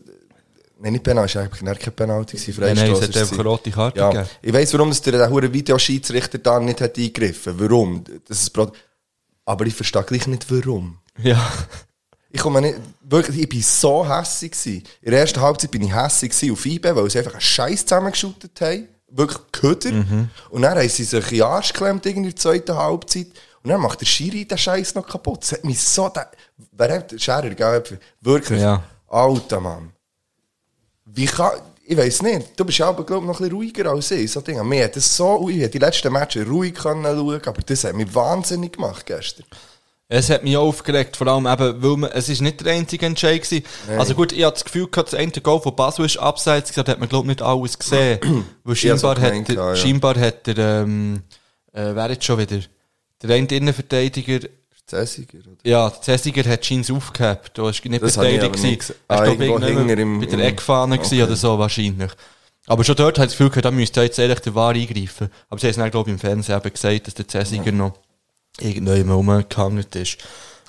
Nein, nicht Penalty, es war eigentlich keine Penalty, Nein, nein, es hat einfach es. eine rote Karte ja. gegeben. Ich weiss, warum dass der, der Videoschiedsrichter da nicht hat eingegriffen hat. Warum? Das ist Aber ich verstehe gleich nicht, warum. Ja. Ich komme nicht, wirklich, ich bin so hässig gewesen. In der ersten Halbzeit bin ich hässig auf IB, weil sie einfach einen Scheiß zusammengeschüttet haben. wirklich Köder. Und dann haben sie sich in den Arsch geklemmt in der zweiten Halbzeit. Und dann macht der Schiri den Scheiß noch kaputt. Das hat mich so... Wer hat den Scherer, gell? Wirklich. Ja. Alter Mann. Wie kann... Ich weiß nicht. Du bist ja aber, glaube ich, noch ein bisschen ruhiger als ich. So Dinge. Mir hat das so... Ich die letzten Matches ruhig können schauen aber das hat mich wahnsinnig gemacht gestern. Es hat mich auch aufgeregt, vor allem eben, weil man, es ist nicht der einzige Entscheid gewesen. Also gut, ich hatte das Gefühl gehabt, das eine Goal von Basel ist abseits, da hat man glaube ich nicht alles gesehen. weil scheinbar hat, gemeint, der, ja, ja. scheinbar hat der, ähm, äh, wer jetzt schon wieder? Der eine Innenverteidiger, Zäsiger, oder? ja, der Zessiger hat Scheins aufgehabt, da war nicht Das beteiligt gewesen. Er Ah, irgendwo ich hinter im- bei der Eckfahne Okay. oder so wahrscheinlich. Aber schon dort hat ich das Gefühl gehabt, da müsste jetzt ehrlich der Wahr eingreifen. Aber sie haben es dann, glaube ich, im Fernsehen eben gesagt, dass der Zessiger noch irgendwann rumgehangen ist.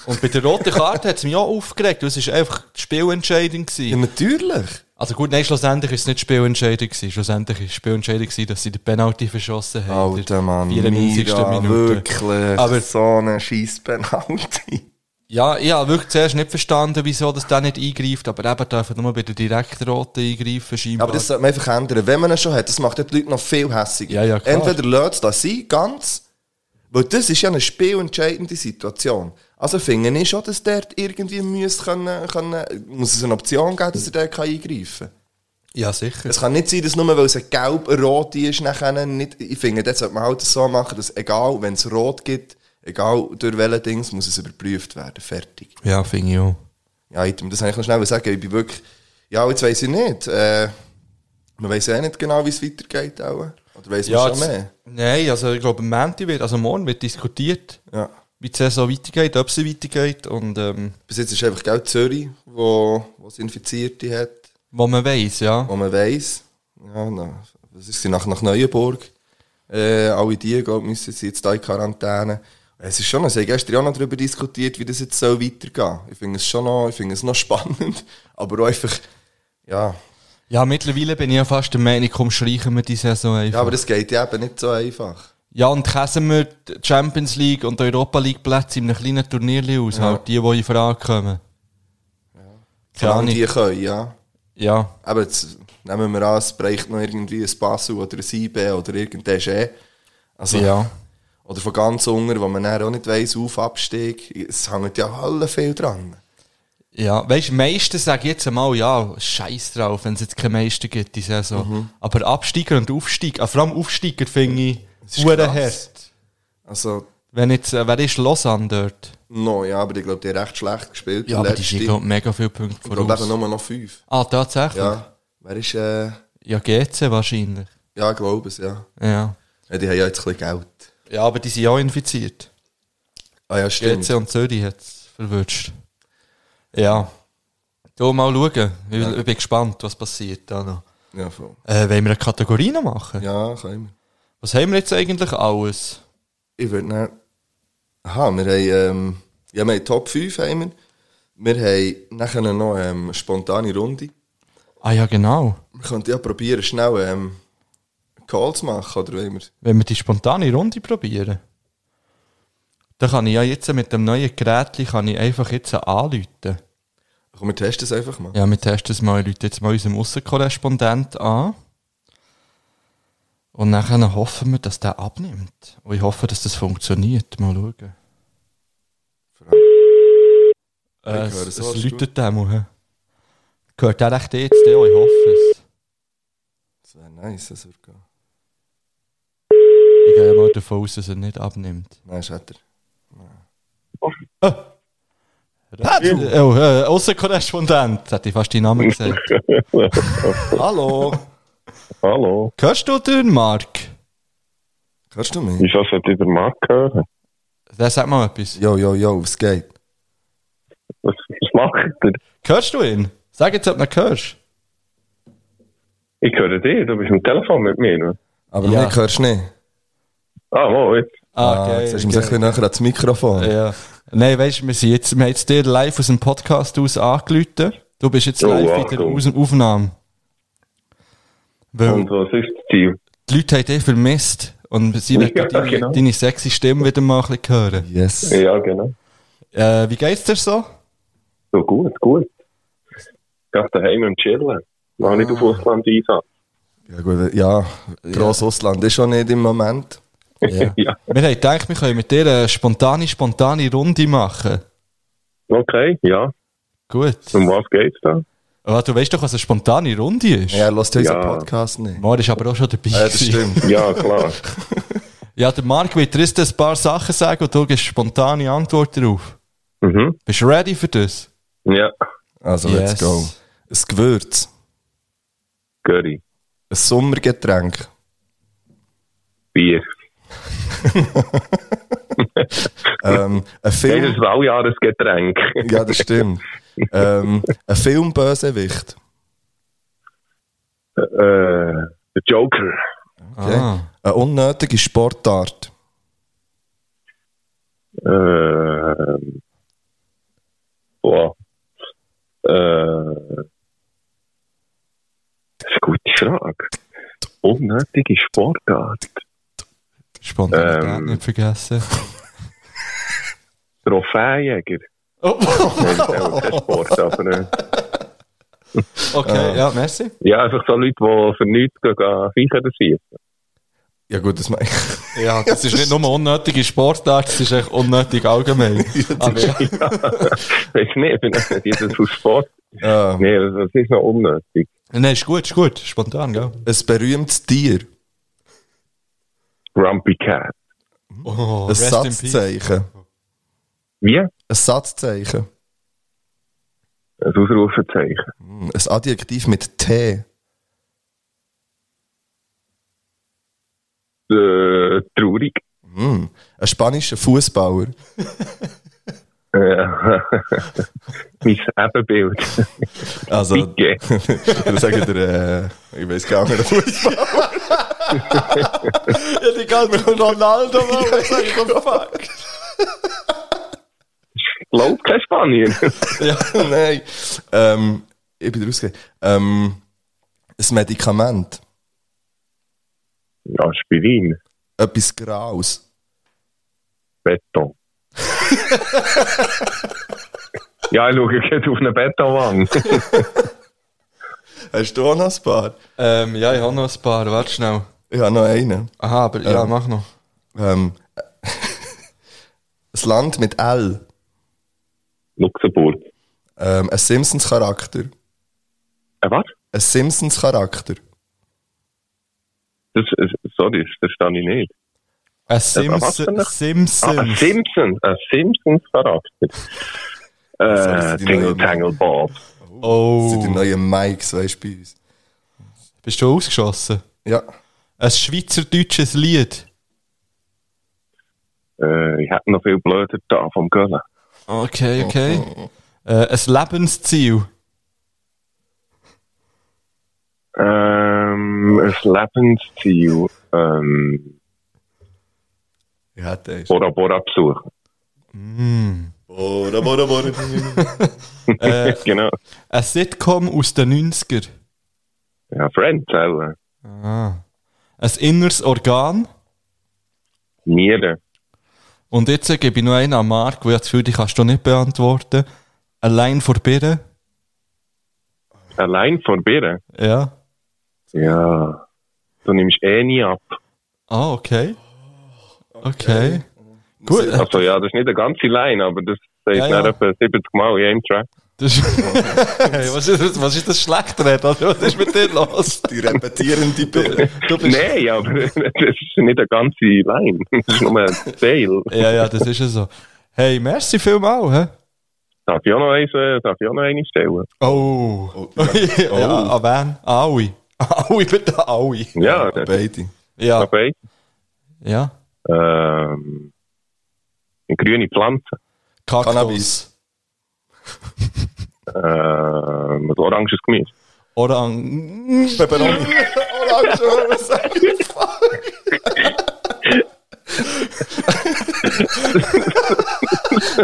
Und bei der roten Karte hat es mich auch aufgeregt, weil es ist einfach spielentscheidend Ja, gewesen. natürlich. Also gut, nein, schlussendlich ist es nicht spielentscheidend gewesen. Schlussendlich ist es spielentscheidend gewesen, dass sie den Penalty verschossen haben. in der Alter Mann, 94. Mira, Minute. wirklich. Aber- so eine scheiß Penalty. Ja, ich habe wirklich zuerst nicht verstanden, wieso das da nicht eingreift, aber eben dürfen nur bei der direkten Roten eingreifen, scheinbar. Aber das sollte man einfach ändern. Wenn man ihn schon hat, das macht die Leute noch viel hässiger. Ja, ja, klar. Entweder lässt es das sein, ganz, weil das ist ja eine spielentscheidende Situation. Also finde ich schon, dass der irgendwie müsste können, können, muss es eine Option geben, dass er da kann eingreifen kann. ja, sicher. Es kann nicht sein, dass nur weil es ein gelb eine rot ist, nachher nicht, ich finde, das sollte man halt so machen, dass egal, wenn es rot gibt, egal durch welche Dings, muss es überprüft werden. Fertig. Ja, finde ich auch. Ja, Item, das kann ich noch schnell sagen. Ich bin wirklich, ja, jetzt weiss ich nicht. Äh, man weiss ja nicht genau, wie es weitergeht. Auch. Oder weiss man Ja, schon jetzt- mehr? Nein, also ich glaube, am Montag wird, also morgen wird diskutiert, Ja. wie die Saison weitergeht, ob sie weitergeht und ähm, Bis jetzt ist einfach Geld Zürich, wo, wo es Infizierte hat, wo man weiß, ja. wo man weiss. Ja, na, was ist sie nach, nach Neuenburg? Äh, alle die glaub, müssen sie jetzt da in Quarantäne. Es ist schon noch, sie haben gestern auch noch darüber diskutiert, wie das jetzt soll weitergehen. Ich finde es schon noch, ich finde es noch spannend, aber auch einfach, ja. Ja, mittlerweile bin ich ja fast der Meinung, komm, streichen wir die Saison einfach. Ja, aber das geht ja eben nicht so einfach. Ja, und käsen wir die Champions League und Europa League Plätze in einem kleinen Turnier aus, halt die, die in Frage kommen. Keine Solange Ahnung. die können, ja. Ja. Aber jetzt nehmen wir an, es bräuchte noch irgendwie ein Basel oder ein IB oder irgendein G. Also, Ja. Oder von ganz unten, wo man dann auch nicht weiss, auf Abstieg. Es hängt ja alle viel dran. Ja, weißt du, meisten sagen jetzt einmal, ja, scheiß drauf, wenn es jetzt keine Meister gibt, die Saison. Mhm. Aber Absteiger und Aufsteiger, ah, vor allem Aufsteiger finde ich, krass. hart. Also, Wenn jetzt, äh, wer ist Lausanne dort? no, ja, aber ich glaube, die haben recht schlecht gespielt. Ja, aber die sind, mega viele Punkte Ich glaube, eben voraus. nur noch fünf. Ah, tatsächlich? Ja, Ja. Wer ist, äh, GC wahrscheinlich. ja, ich glaube es, ja. Ja. ja. Die haben ja jetzt ein bisschen Geld. Ja, aber die sind auch infiziert. Ah ja, stimmt. GC und Zürich hat es verwünscht. Ja. Du mal schauen. Ich, ich bin gespannt, was passiert da noch. Ja, voll. Äh, wollen wir eine Kategorie noch machen? Ja, können wir. Was haben wir jetzt eigentlich alles? Ich würde dann... Aha, wir haben, ähm, ja, wir haben Top 5 haben wir. Wir haben nachher noch ähm, eine spontane Runde. Ah ja, genau. Wir könnten ja probieren, schnell ähm, Calls machen, oder wollen wir? Wenn wir die spontane Runde probieren, dann kann ich ja jetzt mit dem neuen Gerät kann ich einfach jetzt anrufen. Komm, wir testen es einfach mal. Ja, wir testen es mal. Ich rufe jetzt mal unserem Aussenkorrespondent an. Und dann hoffen wir, dass der abnimmt. Und ich hoffe, dass das funktioniert. Mal schauen. Äh, höre es so, es läutet dem. Gehört der echt jetzt? Ja, ich hoffe es. Das wäre nice, das würde gehen. Ich gehe mal davon aus, dass er nicht abnimmt. Nein, ist hat er. Pat, oh, äh, Aussenkorrespondent, hätte ich fast deinen Namen gesagt. Hallo! Hallo, Hörst du den Mark? Hörst du mich? wieso sollte ich den Marc hören? Der sagt mal etwas. Jo, jo, jo, was geht? Was, was macht er? Hörst du ihn? Sag jetzt, ob du ihn hörst. Ich höre dich, du bist am Telefon mit mir. ne? Aber Ja. mich hörst du nicht. Ah, wo, jetzt. Ah, Ah, geil, jetzt hast du mich ein bisschen näher ans Mikrofon. Ja. Nein, weißt du, wir, sind jetzt, wir haben jetzt dir live aus dem Podcast aus angerufen. Du bist jetzt Oh, live in der Achtung. aus Aufnahme. Weil Und was ist das Ziel? die Leute haben dich vermisst und sie Ja, wollen deine, genau. deine sexy Stimme wieder mal ein bisschen hören. Yes. Ja, genau. Äh, wie geht's dir so? So gut, gut. Gerade daheim und chillen. Noch nicht auf Ausland einsatz. Ja, gut, ja, gross Ausland ist schon nicht im Moment. Ja. Ja. Wir haben gedacht, wir können mit dir eine spontane, spontane Runde machen. Okay, ja. Gut. Um was geht's da? Aber du weißt doch, was eine spontane Runde ist. Ja, lasst unseren Ja. Podcast nicht. Mar ist aber auch schon dabei. Ja, das stimmt. Ja, klar. Ja, der Marc wird dir ein paar Sachen sagen und du gibst spontane Antwort darauf. Mhm. Bist du ready für das? Ja, Also, Yes. let's go. Ein Gewürz, Curry, ein Sommergetränk, Bier. ähm, ein Hey, das Film... ist ein Alljahresgetränk. Ja, das stimmt. ähm, ein Filmbösewicht. äh, der Joker. Okay. Ah. Eine unnötige Sportart. Äh, boah. Äh, das ist eine gute Frage. Unnötige Sportart. Spontanität Ähm. nicht vergessen. Trophäenjäger. Oh. Nein, das Sport, aber äh, Okay, ja, merci. ja, einfach so Leute, die für nichts gehen, Viecher schießen. Ja gut, das meine ich. Ja, das ist nicht nur unnötige Sportart, das ist echt unnötig allgemein. Aber ja. Weiß nicht, bin ich nicht jedes aus Sport. Ja. Nee, das ist noch unnötig. Nein, ist gut, ist gut. Spontan, gell? Ein berühmtes Tier. Grumpy Cat. Oh, Ein. Satzzeichen. Wie? Ein Satzzeichen. Ein Ausrufezeichen. Hm, Ein Adjektiv mit T. Äh, traurig. Hm. Ein spanischer Fußballer. Äh, mein Ebenbild. Also, ich sage dir, äh, ich weiß gar nicht, Fußballer. Ja, die mit Ronaldo mal und sagt, oh fuck. Glaubt kein Spanier. ja, nein. Ähm, ich bin rausgegangen. Ähm, ein Medikament. Aspirin. Etwas Graues. Beton. ja, ich schaue jetzt auf eine Betonwand. Hast du auch noch ein paar? Ähm, ja, ich habe noch ein paar, warte schnell. Ich habe noch einen. Aha, aber ja, mach noch. Ähm, ein Land mit L. Luxemburg. Ähm, ein Simpsons-Charakter. Äh, was? Ein Simpsons-Charakter. Das, äh, sorry, das verstehe ich nicht. Ein was Simpson, denn noch? Ah, ein Simpsons. Simpson. Ein Simpsons-Charakter. Äh, neue- Tangle Bob. Das sind die oh, neuen Mikes, weißt du, bei uns. bist du ausgeschossen? Ja. Ein schweizerdeutsches Lied. Äh, ich hätte noch viel blöder da vom Göllen. Okay, okay. Äh, ein Lebensziel. Ähm, ein Lebensziel. Ähm, Ich hätte eins. Bora Bora besuchen. Bora, bora, bora. Äh, Genau. ein Sitcom aus den 90er. Ja, Friends, auch. Ah. Ein inneres Organ. Nieren. Und jetzt gebe ich noch einen an Marc, wo ich das Gefühl, die kannst du nicht beantworten. Allein vor Birnen. Allein vor Birnen? Ja. Ja. Du nimmst eh nie ab. Ah, okay. Okay. Gut. Also ja, das ist nicht eine ganze Line, aber das sagt Ja, ja, ja. etwa 70 Mal in einem Track. Das hey, was, ist das, was ist das Schlechtreden? oder? Was ist mit dir los? Die repetierende bist Nein, aber das ist nicht eine ganze Line. Das ist nur ein Teil. ja, ja, das ist ja so. Hey, merci vielmal, hä? Darf ich auch noch, eins, äh, darf ich auch noch eine stellen? Oh. ja, an wen? An alle. Alle, bitte alle. Ja, das Beide. Ja. okay. Ja. Ähm, eine grüne Pflanze. Kaktus. Cannabis. Ähm, ein oranges Gemüse. Orang. Pepperoni. Orange, was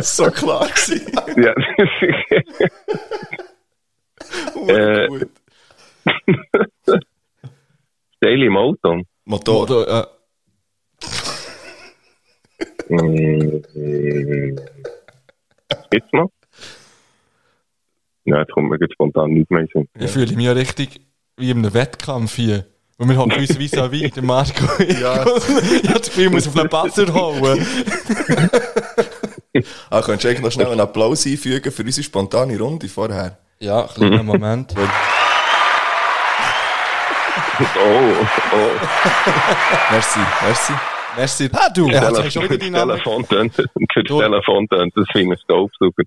so klar gewesen. Ja, Äh, Gut. Daily Moton. Motor. Oder, äh, Was gibt's noch? Ja, jetzt kommt mir jetzt spontan nicht mehr in den Sinn. ich fühle mich ja richtig wie in einem Wettkampf hier. Und wir hocken uns vis-à-vis, der Marco. Ja. das Gefühl, ich muss auf einen Buzzer hauen. Ah, könntest du eigentlich noch schnell einen Applaus einfügen für unsere spontane Runde vorher? Ja, kleiner Moment. Oh, oh. Merci, merci. Merci. Ah, du, ja, jetzt hast du schon wieder deinen Namen. Das Du- Telefon tönt, das finde ich Staubsauger.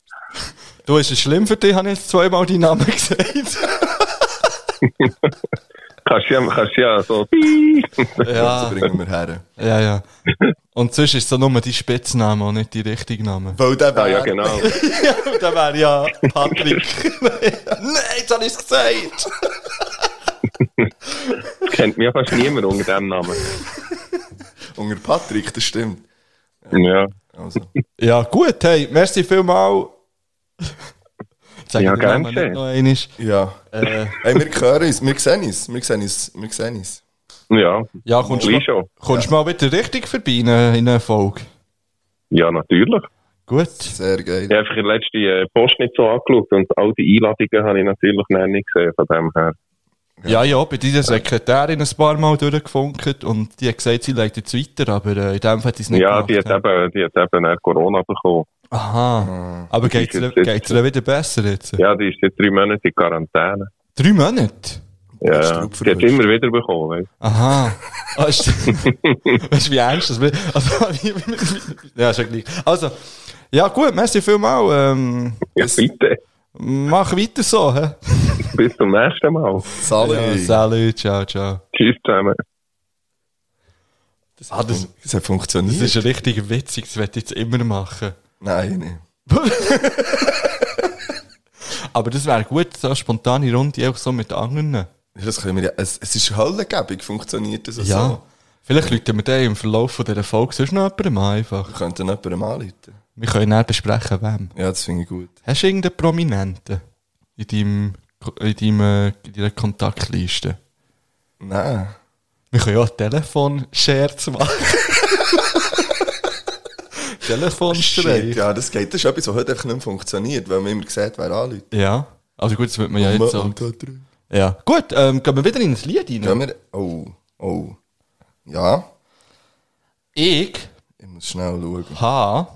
Du, ist es schlimm für dich, habe ich jetzt zweimal deinen Namen gesagt. Kannst du ja, kannst du ja so, ja, So bringen wir her. ja, ja. Und sonst ist es so nur dein Spitzname und nicht die richtige Name. Weil der ah, ja genau. ja, dann wäre ja Patrick. Nein, jetzt habe ich es gesagt. Kennt mich fast niemand unter dem Namen. Unter Patrick, das stimmt. Ja. Also. Ja, gut, hey, merci vielmal. Sag Ja, ich den gern Namen geschehen. nicht noch einmal. Ja. Äh, Hey, wir hören uns, wir sehen uns, wir sehen uns, wir sehen uns. Ja, ja, kommst du mal, schon. kommst du mal wieder richtig vorbei in einer, in einer Folge? Ja, natürlich. Gut. Sehr geil. Ich habe einfach die letzte äh, Post nicht so angeschaut und all die Einladungen habe ich natürlich noch nicht gesehen, von dem her. Ja, ja, bei dieser Sekretärin ein paar Mal durchgefunkt und die hat gesagt, sie leitet es weiter, aber äh, in dem Fall hat sie es nicht Ja, gemacht. die hat eben, die hat eben Corona bekommen. Aha. Aber geht es ihr wieder besser jetzt? Ja, die ist jetzt drei Monate in Quarantäne. Drei Monate? Ja, du ja. die hat immer wieder bekommen, weißt Aha. Ah, weißt du, wie ernst das wird? Also, ja, ist ja gleich. Also, ja, gut, merci vielmal. Ähm, du. Ja, bitte. Mach weiter so, hä? Bis zum nächsten Mal. Sali. Ja, salut, ciao, ciao. Tschüss zusammen. Ah, das, Das hat funktioniert. das ist richtig witzig, das werde ich jetzt immer machen. Nein, nicht. Aber das wäre gut, so eine spontane Runde auch so mit anderen. Das können wir ja, es, es ist höllengebig, funktioniert das Ja. so. Vielleicht läuten wir den im Verlauf von dieser Folge sonst noch jemandem an, einfach. Wir könnten jemandem anrufen. Wir können dann besprechen, wem. Ja, das finde ich gut. Hast du irgendeinen Prominenten in, deinem, in, deinem, in deiner Kontaktliste? Nein. Wir können ja auch Telefon-Scherz machen. Telefonstreich. Ja, das geht. Das ist etwas, was heute einfach nicht mehr funktioniert, weil man immer sieht, wer anruft. Ja. Also gut, das wird man ja jetzt so. Ja. Gut, ähm, gehen wir wieder in das Lied rein. Gehen wir... Oh, oh. Ja, Ich ich muss schnell schauen. habe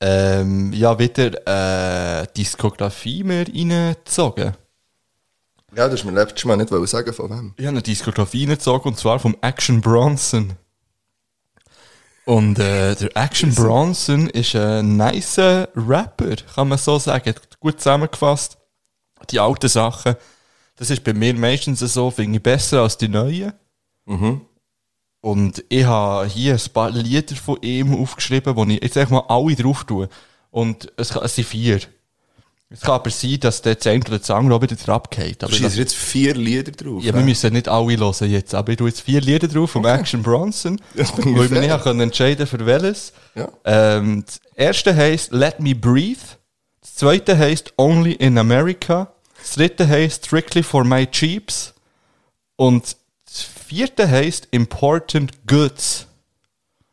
ähm, ja wieder äh, Diskografie mir reingezogen. Ja, das ist mir letztes Mal nicht sagen, von wem. Ich habe eine Diskografie reingezogen und zwar vom Action Bronson. Und äh, der Action Bronson ist ein nice Rapper, kann man so sagen. Gut zusammengefasst. Die alten Sachen, das ist bei mir meistens so, finde ich besser als die neuen. Und ich habe hier ein paar Lieder von ihm aufgeschrieben, wo ich jetzt einfach mal alle drauf tue. Und es, es sind vier. Es kann aber sein, dass der eine oder das andere auch wieder drauf geht. Aber schießt jetzt vier Lieder drauf. ja, wir müssen nicht alle hören jetzt, aber ich tue jetzt vier Lieder drauf vom Action Bronson, Ja, wo ich mich nicht können entscheiden für welches. Ja. Ähm, das erste heisst Let Me Breathe, das zweite heisst Only in America, das dritte heisst Strictly for My Cheaps und vierte heisst Important Goods.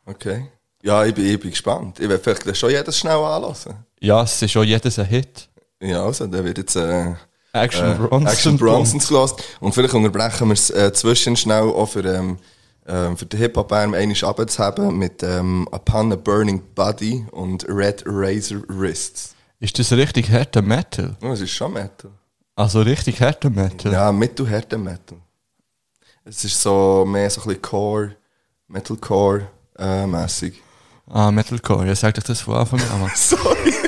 Okay. Ja, ich bin, ich bin gespannt. Ich werde vielleicht schon jedes schnell anlassen. Ja, es ist schon jedes ein Hit. Ja, also, der wird jetzt äh, Action äh, Bronson. Action Bronsons gelassen. Und vielleicht unterbrechen wir es äh, zwischen schnell auch für, ähm, ähm, für den Hip-Hop-Arm einmal runterzuhaben mit ähm, Upon a Burning Body und Red Razor Wrists. Ist das richtig harter Metal? Oh, es ist schon Metal. Also richtig harter Metal? Ja, mittelharter Metal. Es ist so mehr so ein bisschen Core, Metalcore äh, mäßig. Ah, Metalcore, ja, sag doch das von Anfang an. Sorry.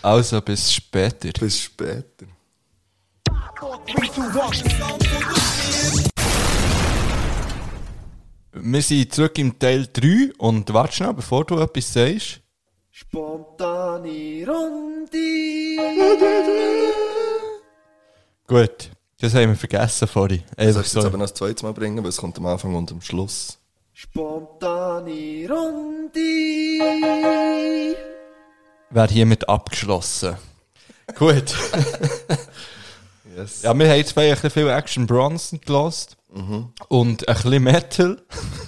Also, bis später. Bis später. Wir sind zurück im Teil 3 und warte schnell, bevor du etwas sagst. Spontane Runde. Gut, das haben wir vergessen vorhin. Das sollst du jetzt aber noch das zweite Mal bringen, weil es kommt am Anfang und am Schluss. Spontane Runde. Wäre hiermit abgeschlossen. Gut. Yes. Ja, wir haben jetzt ein bisschen viel Action Bronson gelost Mhm. und ein bisschen Metal.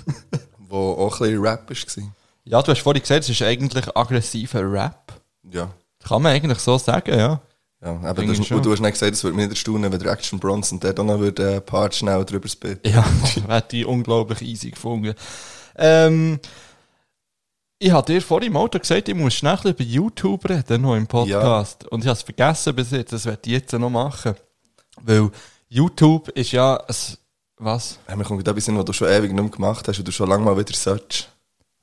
Wo auch ein bisschen Rap war. Ja, du hast vorhin gesagt, es ist eigentlich aggressiver Rap. Ja. Kann man eigentlich so sagen, ja. Ja, eben, Finde du, du hast nicht gesagt, es würde mich nicht erstaunen, wenn der Action Bronson der dann noch würde, äh, Part schnell drüber spitten. Ja, hätte ich unglaublich easy gefunden. Ähm, ich habe dir vorhin im Auto gesagt, ich muss schnell ein bisschen über YouTube reden, noch im Podcast. Und ich habe es vergessen bis jetzt, das werde ich jetzt noch machen. Weil YouTube ist ja ein, was? Ja, mir kommt etwas hin, was du schon ewig nicht mehr gemacht hast und du schon lange mal wieder solltest.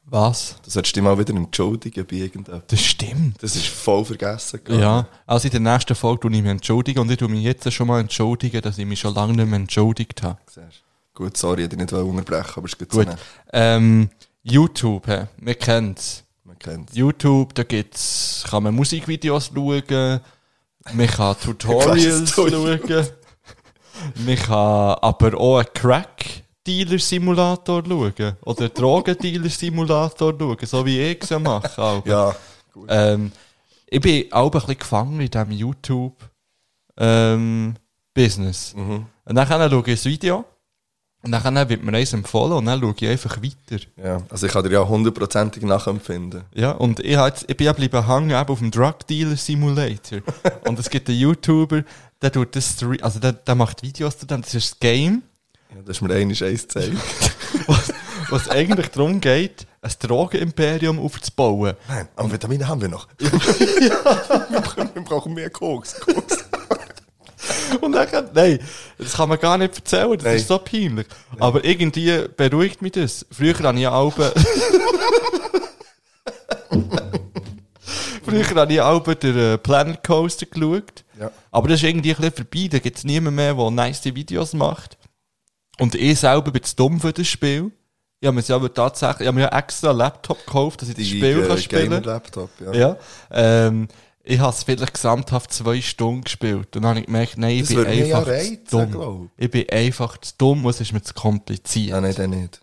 Was? Du solltest dich mal wieder entschuldigen bei irgendetwas. Das stimmt. Das ist voll vergessen. gegangen. Ja, also in der nächsten Folge tue ich mich entschuldigen und ich tue mich jetzt schon mal entschuldigen, dass ich mich schon lange nicht mehr entschuldigt habe. Siehst du. Gut, sorry, ich dich nicht unterbrechen aber es ist gut so. Ähm, YouTube, hä? wir kennen es. Man kennt YouTube, da gibt's, kann man Musikvideos schauen, man kann Tutorials schauen, man kann aber auch einen Crack-Dealer-Simulator schauen oder Drogendealer-Simulator schauen, so wie ich es ja mache. auch. Ja, gut. Ähm, ich bin auch ein bisschen gefangen in diesem YouTube-Business. Mhm. Und dann schaue ich ein Video und dann wird mir eins empfohlen und dann schaue ich einfach weiter. Ja, also ich kann dir ja hundertprozentig nachempfinden. Ja, und ich, jetzt, ich bin ja bleiben hängen auf dem Drug Dealer Simulator. und es gibt einen YouTuber, der tut das, also der, der macht Videos zu dem, das ist das Game, Ja, das ist mir einiges eins gezeigt. was, was eigentlich darum geht, ein Drogenimperium aufzubauen. Nein, aber Vitamine haben wir noch. ja. wir brauchen mehr Koks. Koks. Und dann, nein, das kann man gar nicht erzählen, das Nein. ist so peinlich. Aber irgendwie beruhigt mich das. Früher habe ich auch... Früher habe ich auch den äh, Planet Coaster geschaut. Ja. Aber das ist irgendwie ein bisschen vorbei. Da gibt es niemand mehr, der nice Videos macht. Und ich selber bin zu dumm für das Spiel. Ich habe mir ja aber tatsächlich, ich habe mir ja extra einen Laptop gekauft, dass ich das Spiel kann spielen. Gamer-Laptop, ja. Ja. Ähm, ich habe es vielleicht gesamthaft zwei Stunden gespielt. Und dann habe ich gemerkt, nein, ich Das bin einfach reizen, zu dumm. glaub. Ich bin einfach zu dumm und es ist mir zu kompliziert. Ja, nein, dann nicht.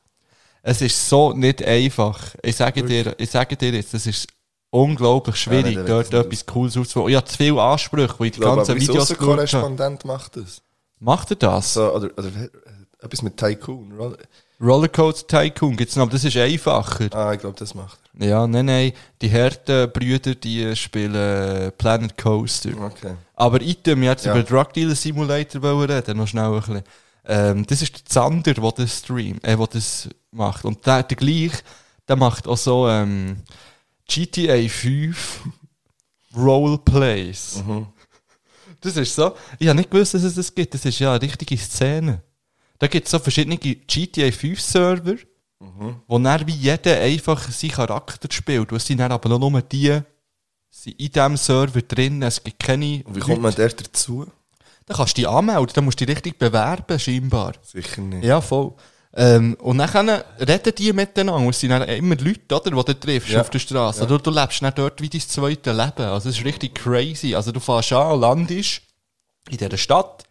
Es ist so nicht einfach. Ich sage dir, ich sage dir jetzt, es ist unglaublich schwierig, Ja, nein, dort etwas Cooles auszubauen. Ich habe zu viele Ansprüche, weil ich die ganzen aber Videos geschaut habe. Außenkorrespondent macht das. Macht er das? So, oder, oder etwas mit Tycoon. oder? Rollercoaster Tycoon gibt's noch, aber das ist einfacher. Ah, ich glaube, das macht Ja, nein, nein. Die harten Brüder, die spielen Planet Coaster. er. Okay. Aber ich tue mir jetzt Ja. über Drug Dealer Simulator wollen reden, noch schnell ein bisschen. Ähm, das ist der Zander, der das stream, äh, der das macht. Und der, der gleich, der macht auch so, ähm, GTA 5 Roleplays. Das ist so, ich habe nicht gewusst, dass es das gibt. Das ist ja eine richtige Szene. Da gibt es so verschiedene GTA 5 Server, wo dann wie jeder einfach seinen Charakter spielt. Und es sind dann aber noch nur die, sind in diesem Server drin. Es gibt keine. Und wie kommt man der dazu? Da kannst du dich anmelden, da musst du dich richtig bewerben, scheinbar. Sicher nicht. Ja, voll. Ähm, und dann reden die miteinander. Es sind dann immer Leute, oder, die du triffst Ja. auf der Straße. Du, du lebst dann dort wie dein zweites Leben. Also, es ist richtig crazy. Also, du fährst an landest in dieser Stadt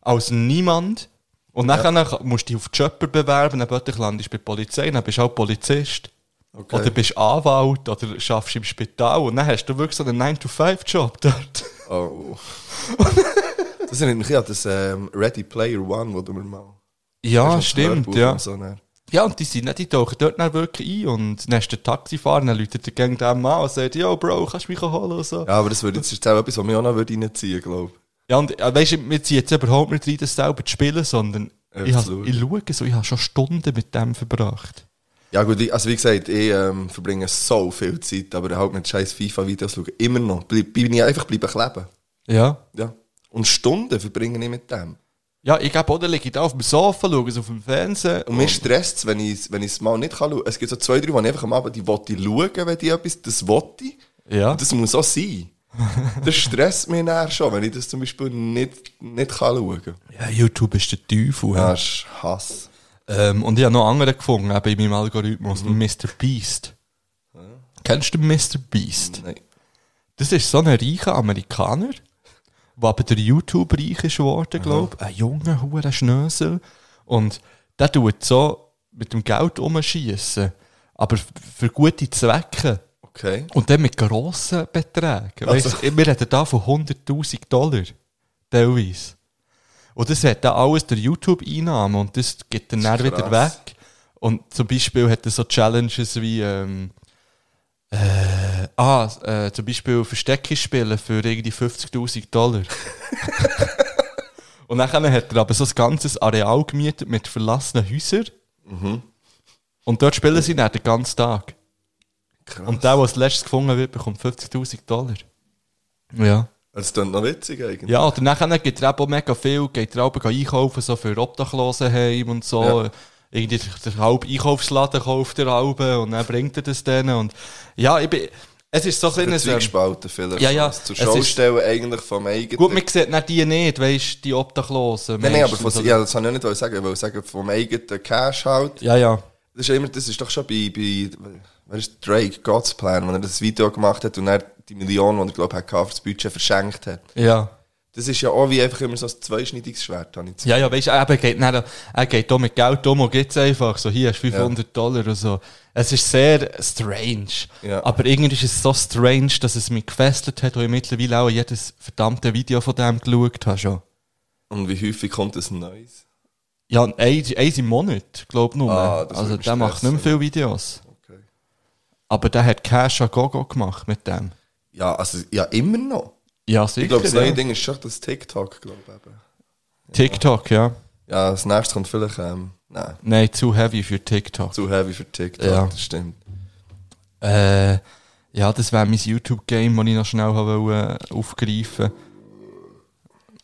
als niemand. Und dann musst du dich auf die Chopper bewerben, dann plötzlich landest du bei der Polizei, dann bist du auch Polizist. Okay. Oder bist Anwalt oder schaffst im Spital und dann hast du wirklich so einen 9-to-5-Job dort. Oh. das erinnert mich an das ähm, Ready Player One, wo du mir mal... Ja, Hast stimmt, ja. und So, ne? Ja, und die sind nicht, die tauchen dort dann wirklich ein und dann ist der Taxifahrer, dann läutet der Gang dem an und sagt, yo Bro, kannst du mich holen und so. Ja, Ja, aber das, würde, ist auch etwas, was mich auch noch würde reinziehen glaube und äh, weißt du, wir ziehen jetzt überhaupt nicht rein, das selber zu spielen, sondern ich, has, ich schaue so, ich habe schon Stunden mit dem verbracht. Ja gut, ich, also wie gesagt, ich ähm, verbringe so viel Zeit, aber halt mit scheiß FIFA-Videos schauen. Immer noch. Bleib, bin ich einfach bleiben kleben. Ja. Ja. Und Stunden verbringe ich mit dem. Ja, ich glaube, oder liege ich da auf dem Sofa, schaue es auf dem Fernsehen Und mir stresst es, wenn ich wenn ich es mal nicht kann schauen. Es gibt so zwei, drei, die ich einfach am Abend, die wollte ich schauen, wenn die etwas, das wollte ich. Ja. Und das muss auch sein. Das stresst mich nachher schon, wenn ich das zum Beispiel nicht, nicht kann schauen kann. ja, YouTube ist der Teufel. Ja, Ja. das ist Hass. Ähm, und ich habe noch andere gefunden, eben in meinem Algorithmus, Mhm. Mr. Beast. Kennst du Mr. Beast? Nein. Das ist so ein reicher Amerikaner, der aber der YouTube-reich ist geworden, glaube ich. Ein junger, hoher Schnösel. Und der tut so mit dem Geld umschießen. Aber für gute Zwecke. Okay. Und dann mit grossen Beträgen. Also- Weißt, wir reden da von 100.000 Dollar. Teilweise. Und das hat dann alles der YouTube-Einnahme und das geht dann, dann wieder weg. Und zum Beispiel hat er so Challenges wie, ähm, äh, ah, äh, zum Beispiel Verstecke spielen für irgendwie 50.000 Dollar. Und dann hat er aber so ein ganzes Areal gemietet mit verlassenen Häusern. Und dort spielen sie dann den ganzen Tag. Krass. Und der, der als letztes gefunden wird, bekommt 50.000 Dollar. Ja. Das klingt noch witzig eigentlich. Ja, oder nachher gibt er auch mega viel, geht er auch einkaufen, so für Obdachlose heim und so. Ja. Irgendwie der, halbe Einkaufsladen kauft er halbe und dann bringt er das denen. Und ja, ich bin, es ist so ein kleines... ähm, Zwiegespalten vielleicht. Ja, ja, Zur es Schau ist- stellen eigentlich vom eigenen... Gut, man sieht nicht die nicht, weißt die Obdachlosen. Nein, nein, aber von, oder? ja, das habe ich nicht sagen. Ich wollte sagen, vom eigenen Cash halt. ja, ja. Das ist, immer, das ist doch schon bei, bei wer ist Drake, God's Plan, wenn er das Video gemacht hat und er die Million, die er, glaube ich, für das Budget verschenkt hat. Ja. Das ist ja auch wie einfach immer so ein zweischneidiges Schwert, habe ich Ja, ja, weißt du, er geht, er geht da mit Geld um und gibt es einfach so, hier hast du 500 Dollar oder so. Es ist sehr strange. Ja. Aber irgendwie ist es so strange, dass es mich gefesselt hat, wo ich mittlerweile auch jedes verdammte Video von dem geschaut habe schon. Und wie häufig kommt das Neues? Ja, ein- eins im Monat, glaub ich nur. Ah, also der macht nicht mehr viele Videos. Aber der hat Cash a Gogo gemacht mit dem. Ja, also, ja, immer noch. Ja, sicher. Ich glaube, das ja. neue Ding ist schon das TikTok, glaube ich. TikTok, ja. Ja, das nächste kommt vielleicht, ähm, nein, Nein, zu heavy für TikTok. zu heavy für TikTok, Ja. das stimmt. Äh, ja, das wäre mein YouTube-Game, das ich noch schnell wollte, äh, aufgreifen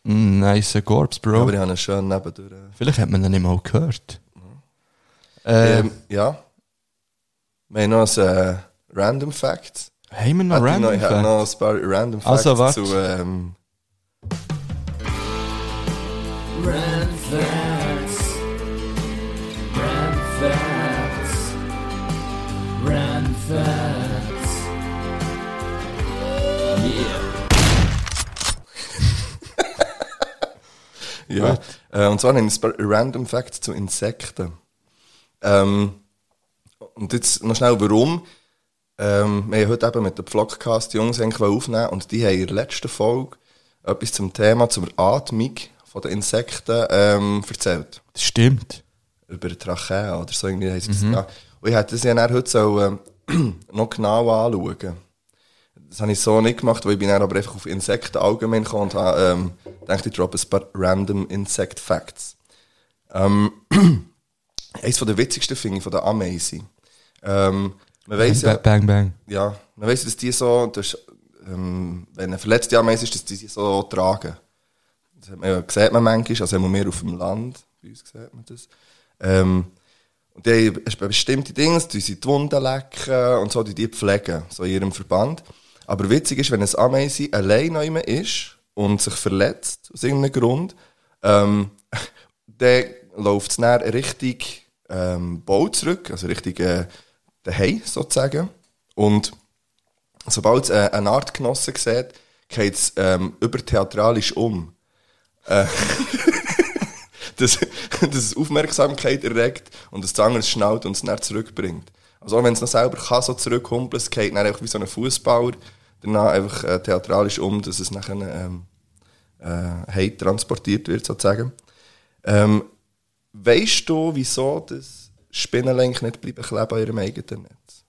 mm, Nice Gorbs, Bro. Aber ich habe ihn schön nebendurch. Vielleicht hat man ihn nicht mal gehört. Äh, Ähm, ja. Wir haben noch ein äh, Random Facts. haben wir noch Hätte ich Random noch, ich hätte Facts? noch ein paar Random Facts Also, warte. zu. Ähm, Rand Facts. Rand Facts. Rand Facts. ja. Äh, und zwar haben wir ein paar Random Facts zu Insekten. Ähm, und jetzt noch schnell, warum? Ähm, wir haben heute eben mit dem Vlogcast die Jungs eigentlich aufnehmen und die haben in der letzten Folge etwas zum Thema, zur Atmung der Insekten ähm, erzählt. Das stimmt. über die Trachea oder so irgendwie heisst das. Ja. Und ich hätte das ja heute so, ähm, noch genau anschauen. Das habe ich so nicht gemacht, weil ich bin dann aber einfach auf Insekten allgemein gekommen und habe ähm, gedacht, ich droppe ein paar random Insect Facts. Ähm, eines der witzigsten finde ich von der Ameise. Ähm, man weiss ja, Bang, bang, ja, man weiss, dass die so, das, ähm, wenn eine verletzte Ameise ist, dass die sie so tragen. Das hat man ja, sieht man manchmal, also haben wir mehr auf dem Land, bei uns sieht man das. Ähm, und die haben bestimmte Dinge, die sie die Wunden lecken und so, die die pflegen, so in ihrem Verband. Aber witzig ist, wenn ein Ameise allein noch immer ist und sich verletzt, aus irgendeinem Grund, ähm, dann läuft es dann Richtung ähm, Bau zurück, also Richtung äh, daheim sozusagen. Und sobald es äh, eine Artgenosse sieht, geht es ähm, übertheatralisch um. Äh, dass, es Aufmerksamkeit erregt und das andere schnallt und es dann zurückbringt. Also auch wenn es noch selber kann, so zurückhumpeln, es geht dann wie so ein Fußbauer danach einfach äh, theatralisch um, dass es nachher ähm, äh, transportiert wird, sozusagen. Ähm, weißt du, wieso das Spinnenlenk nicht bleiben kleben in ihrem eigenen Netz?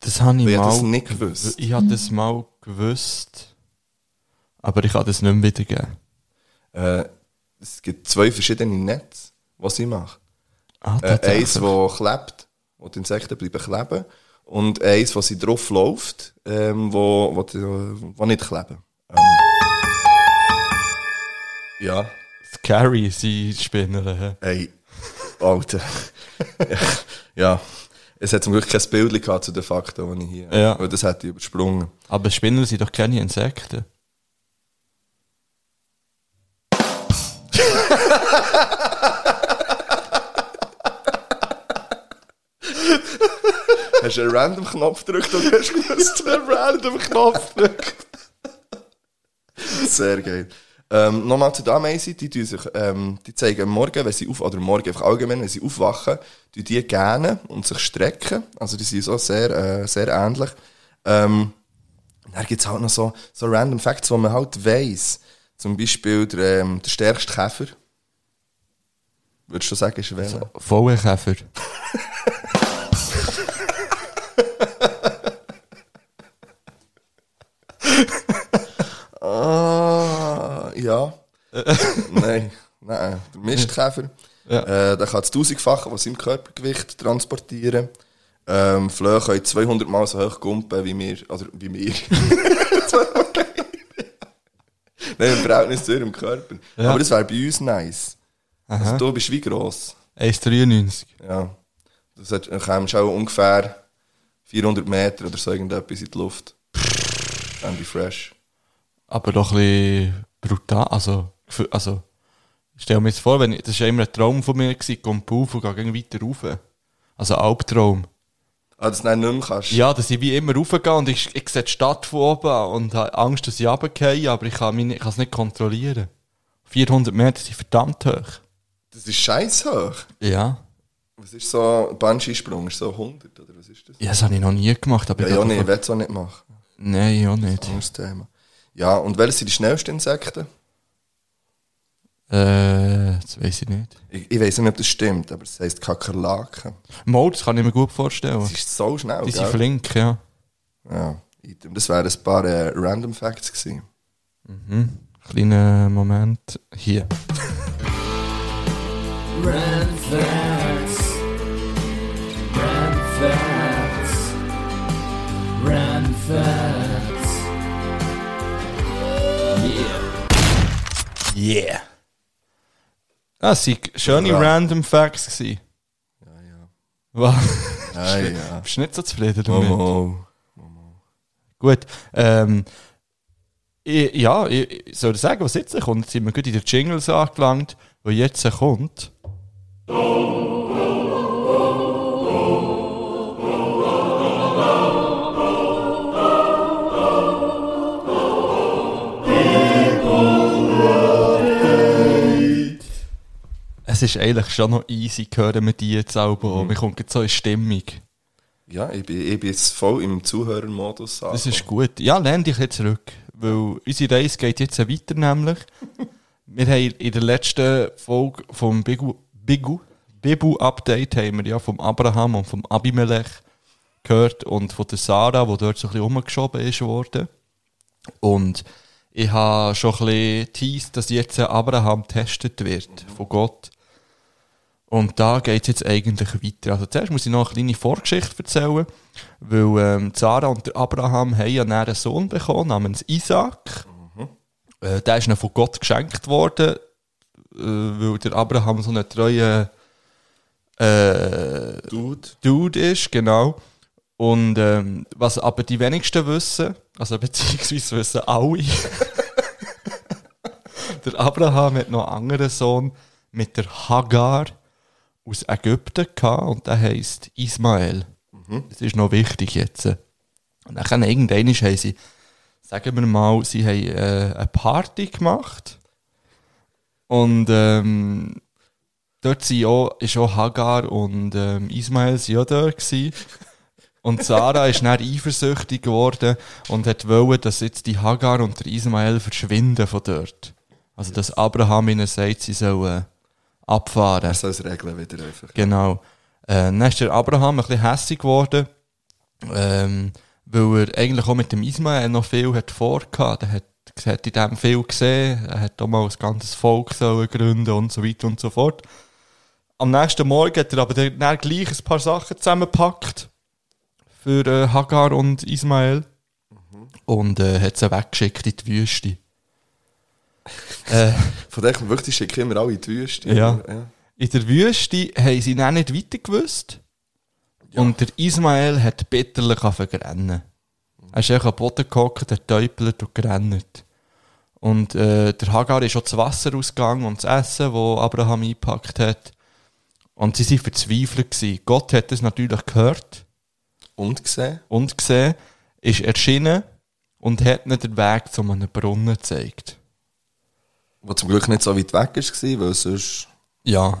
Das habe ich Ich mal... habe das nicht gewusst. Ich habe das mal gewusst. Aber ich kann das nicht mehr wiedergeben. Äh, es gibt zwei verschiedene Netze, was sie macht. Ah, Äh, eins, das klebt, wo die Insekten bleiben kleben. Und eins, wo sie drauf läuft, ähm, wo, wo, die, wo nicht kleben. Ähm, ja, Scary, sie Spinner. hä? Alter. ja, es hat zum Glück kein Bild gehabt zu den Fakten, die ich hier Ja. Weil das hätte ich übersprungen. Aber Spinner sind doch keine Insekten. Hast du einen Random-Knopf gedrückt und hast gewusst? Einen random Knopf drückt. Sehr geil. Ähm, Nochmal zu der Ameise, die, sich, ähm, die zeigen am Morgen, wenn sie auf, oder morgen einfach allgemein, wenn sie aufwachen, tun die gähnen und sich strecken. Also die sind so sehr, äh, sehr ähnlich. Ähm, dann gibt es halt noch so, so random Facts, die man halt weiss. Zum Beispiel der, ähm, der stärkste Käfer. Würdest du sagen, ist welcher? Vollkäfer. Mistkäfer. Ja. Äh, der kann das tausendfache von seinem Körpergewicht transportieren. Ähm, Flöhe können 200 Mal so hoch gumpen wie wir, also wie wir. Nein, im Verhältnis zu ihrem Körper. Ja. Aber das wäre bei uns nice. Aha. Also du bist wie gross. 1,93. Ja. Das hat, dann kommst du auch ungefähr 400 Meter oder so irgendetwas in die Luft. Dann be fresh. Aber doch ein bisschen brutal. Also, also stell mir jetzt vor, wenn ich, das war immer ein Traum von mir, gewesen, ich komme auf und gehe weiter rauf. Also ein Albtraum. Ah, dass du nicht mehr kannst. Ja, dass ich wie immer raufgehe und ich, ich sehe die Stadt von oben und habe Angst, dass ich runtergehe, aber ich kann, nicht- ich kann es nicht kontrollieren. 400 Meter sind verdammt hoch. Das ist scheiß hoch. Ja. Was ist so ein Bungee-Sprung? Ist so 100 oder was ist das? Ja, das habe ich noch nie gemacht. Aber Ja, ich ja, nee, ich will es auch nicht machen. Nein, auch nicht. Anderes Thema. Ja, und welche sind die schnellsten Insekten? Äh, das weiß ich nicht. Ich, ich weiß nicht, ob das stimmt, aber es heisst Kakerlaken. Mal, das kann ich mir gut vorstellen. Das ist so schnell, Die sind gell? flink, ja. Ja, das wären ein paar äh, Random Facts gewesen. Kleiner Moment. Hier. Random facts. Random facts. Random facts. Yeah. Ah, es waren schöne Ja. Random Facts. Gewesen. Ja, ja. Was? Ja, ja. Bist du nicht so zufrieden damit? Momo. Gut. Ähm, ich, ja, ich, ich soll sagen, was jetzt kommt. Jetzt sind wir gut in der Jingles angelangt, wo jetzt kommt. Es ist eigentlich schon noch easy, hören wir die jetzt auch. Mhm. Wir kommen jetzt so in Stimmung. Ja, ich bin, ich bin jetzt voll im Zuhörermodus. Das ist gut. Ja, lehn dich jetzt zurück. Weil unsere Reise geht jetzt weiter nämlich. wir haben in der letzten Folge vom Bigu, Bigu, Bibu-Update haben wir ja vom Abraham und vom Abimelech gehört und von der Sarah, die dort so ein bisschen rumgeschoben ist worden. Und ich habe schon ein bisschen teased, dass jetzt Abraham getestet wird von Gott. Und da geht es jetzt eigentlich weiter. Also zuerst muss ich noch eine kleine Vorgeschichte erzählen, weil ähm, Sarah und der Abraham haben ja einen Sohn bekommen namens Isaac. Äh, der ist ihnen von Gott geschenkt worden, äh, weil der Abraham so ein treuer äh, Dude. Dude ist, genau. Und ähm, was aber die wenigsten wissen, also beziehungsweise wissen alle, der Abraham hat noch einen anderen Sohn mit der Hagar aus Ägypten gehabt und der heisst Ismael. Das ist noch wichtig jetzt. Und dann irgendwann haben sie, sagen wir mal, sie haben äh, eine Party gemacht und ähm, dort sind auch, ist auch Hagar und ähm, Ismael sind auch dort gewesen. Und Sarah ist dann eifersüchtig geworden und hat wollen, dass jetzt die Hagar und der Ismael verschwinden von dort. Also, dass Abraham ihnen sagt, sie sollen abfahren. Er soll es regeln wieder einfach. Genau. Äh, dann ist der Abraham ein bisschen hässig geworden, ähm, weil er eigentlich auch mit dem Ismael noch viel hat vorgehabt. Er hat, hat in dem viel gesehen. Er hat auch mal ein ganzes Volk sollen gründen und so weiter und so fort. Am nächsten Morgen hat er aber dann gleich ein paar Sachen zusammengepackt für äh, Hagar und Ismael und äh, hat sie weggeschickt in die Wüste. Äh, Von dem wirklich, schicken immer alle in die Wüste. Ja. ja. in der Wüste haben sie dann nicht weiter gewusst. Und der Ismael hat bitterlich verrennen. Er ist einfach am Boden gehockt, hat getäubelt und gerannt. Und äh, der Hagar ist auch das Wasser ausgegangen und das Essen, das Abraham eingepackt hat. Und sie waren verzweifelt. Gewesen. Gott hat das natürlich gehört Und gesehen? und gesehen, ist erschienen und hat ihnen den Weg zu einem Brunnen gezeigt. Wo zum Glück nicht so weit weg war, weil sonst. Ja.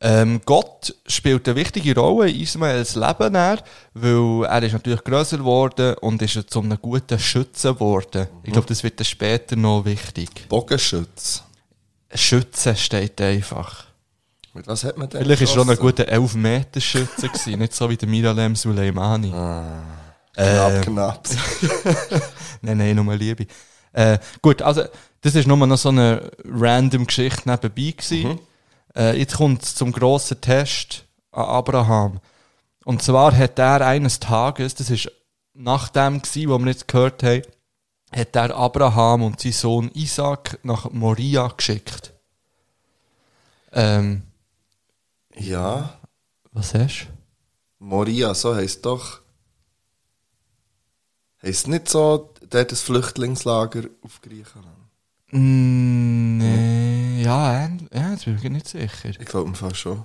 Ähm, Gott spielt eine wichtige Rolle in Ismaels Leben, dann, weil er ist natürlich grösser geworden und ist zu einem guten Schützen geworden. Ich glaube, das wird dann später noch wichtig. Bogenschütz. Schützen steht einfach. Mit was hat man denn? Vielleicht ist er auch ein guter 11-Meter-Schütze gewesen, nicht so wie der Miralem Suleimani. Knapp, knapp. Nein, nein, nur Liebe. Äh, gut, also, das ist nur noch so eine random Geschichte nebenbei gewesen. Äh, jetzt kommt es zum grossen Test an Abraham. Und zwar hat er eines Tages, das ist nach dem gsi, wo wir jetzt gehört haben, hat er Abraham und sein Sohn Isaac nach Moria geschickt. Ähm, Ja, was hast Moria, so heisst doch. Heisst nicht so, dort das Flüchtlingslager auf Griechenland? Mm, nee, ja, ja, das bin ich nicht sicher. Ich glaube im Fall schon.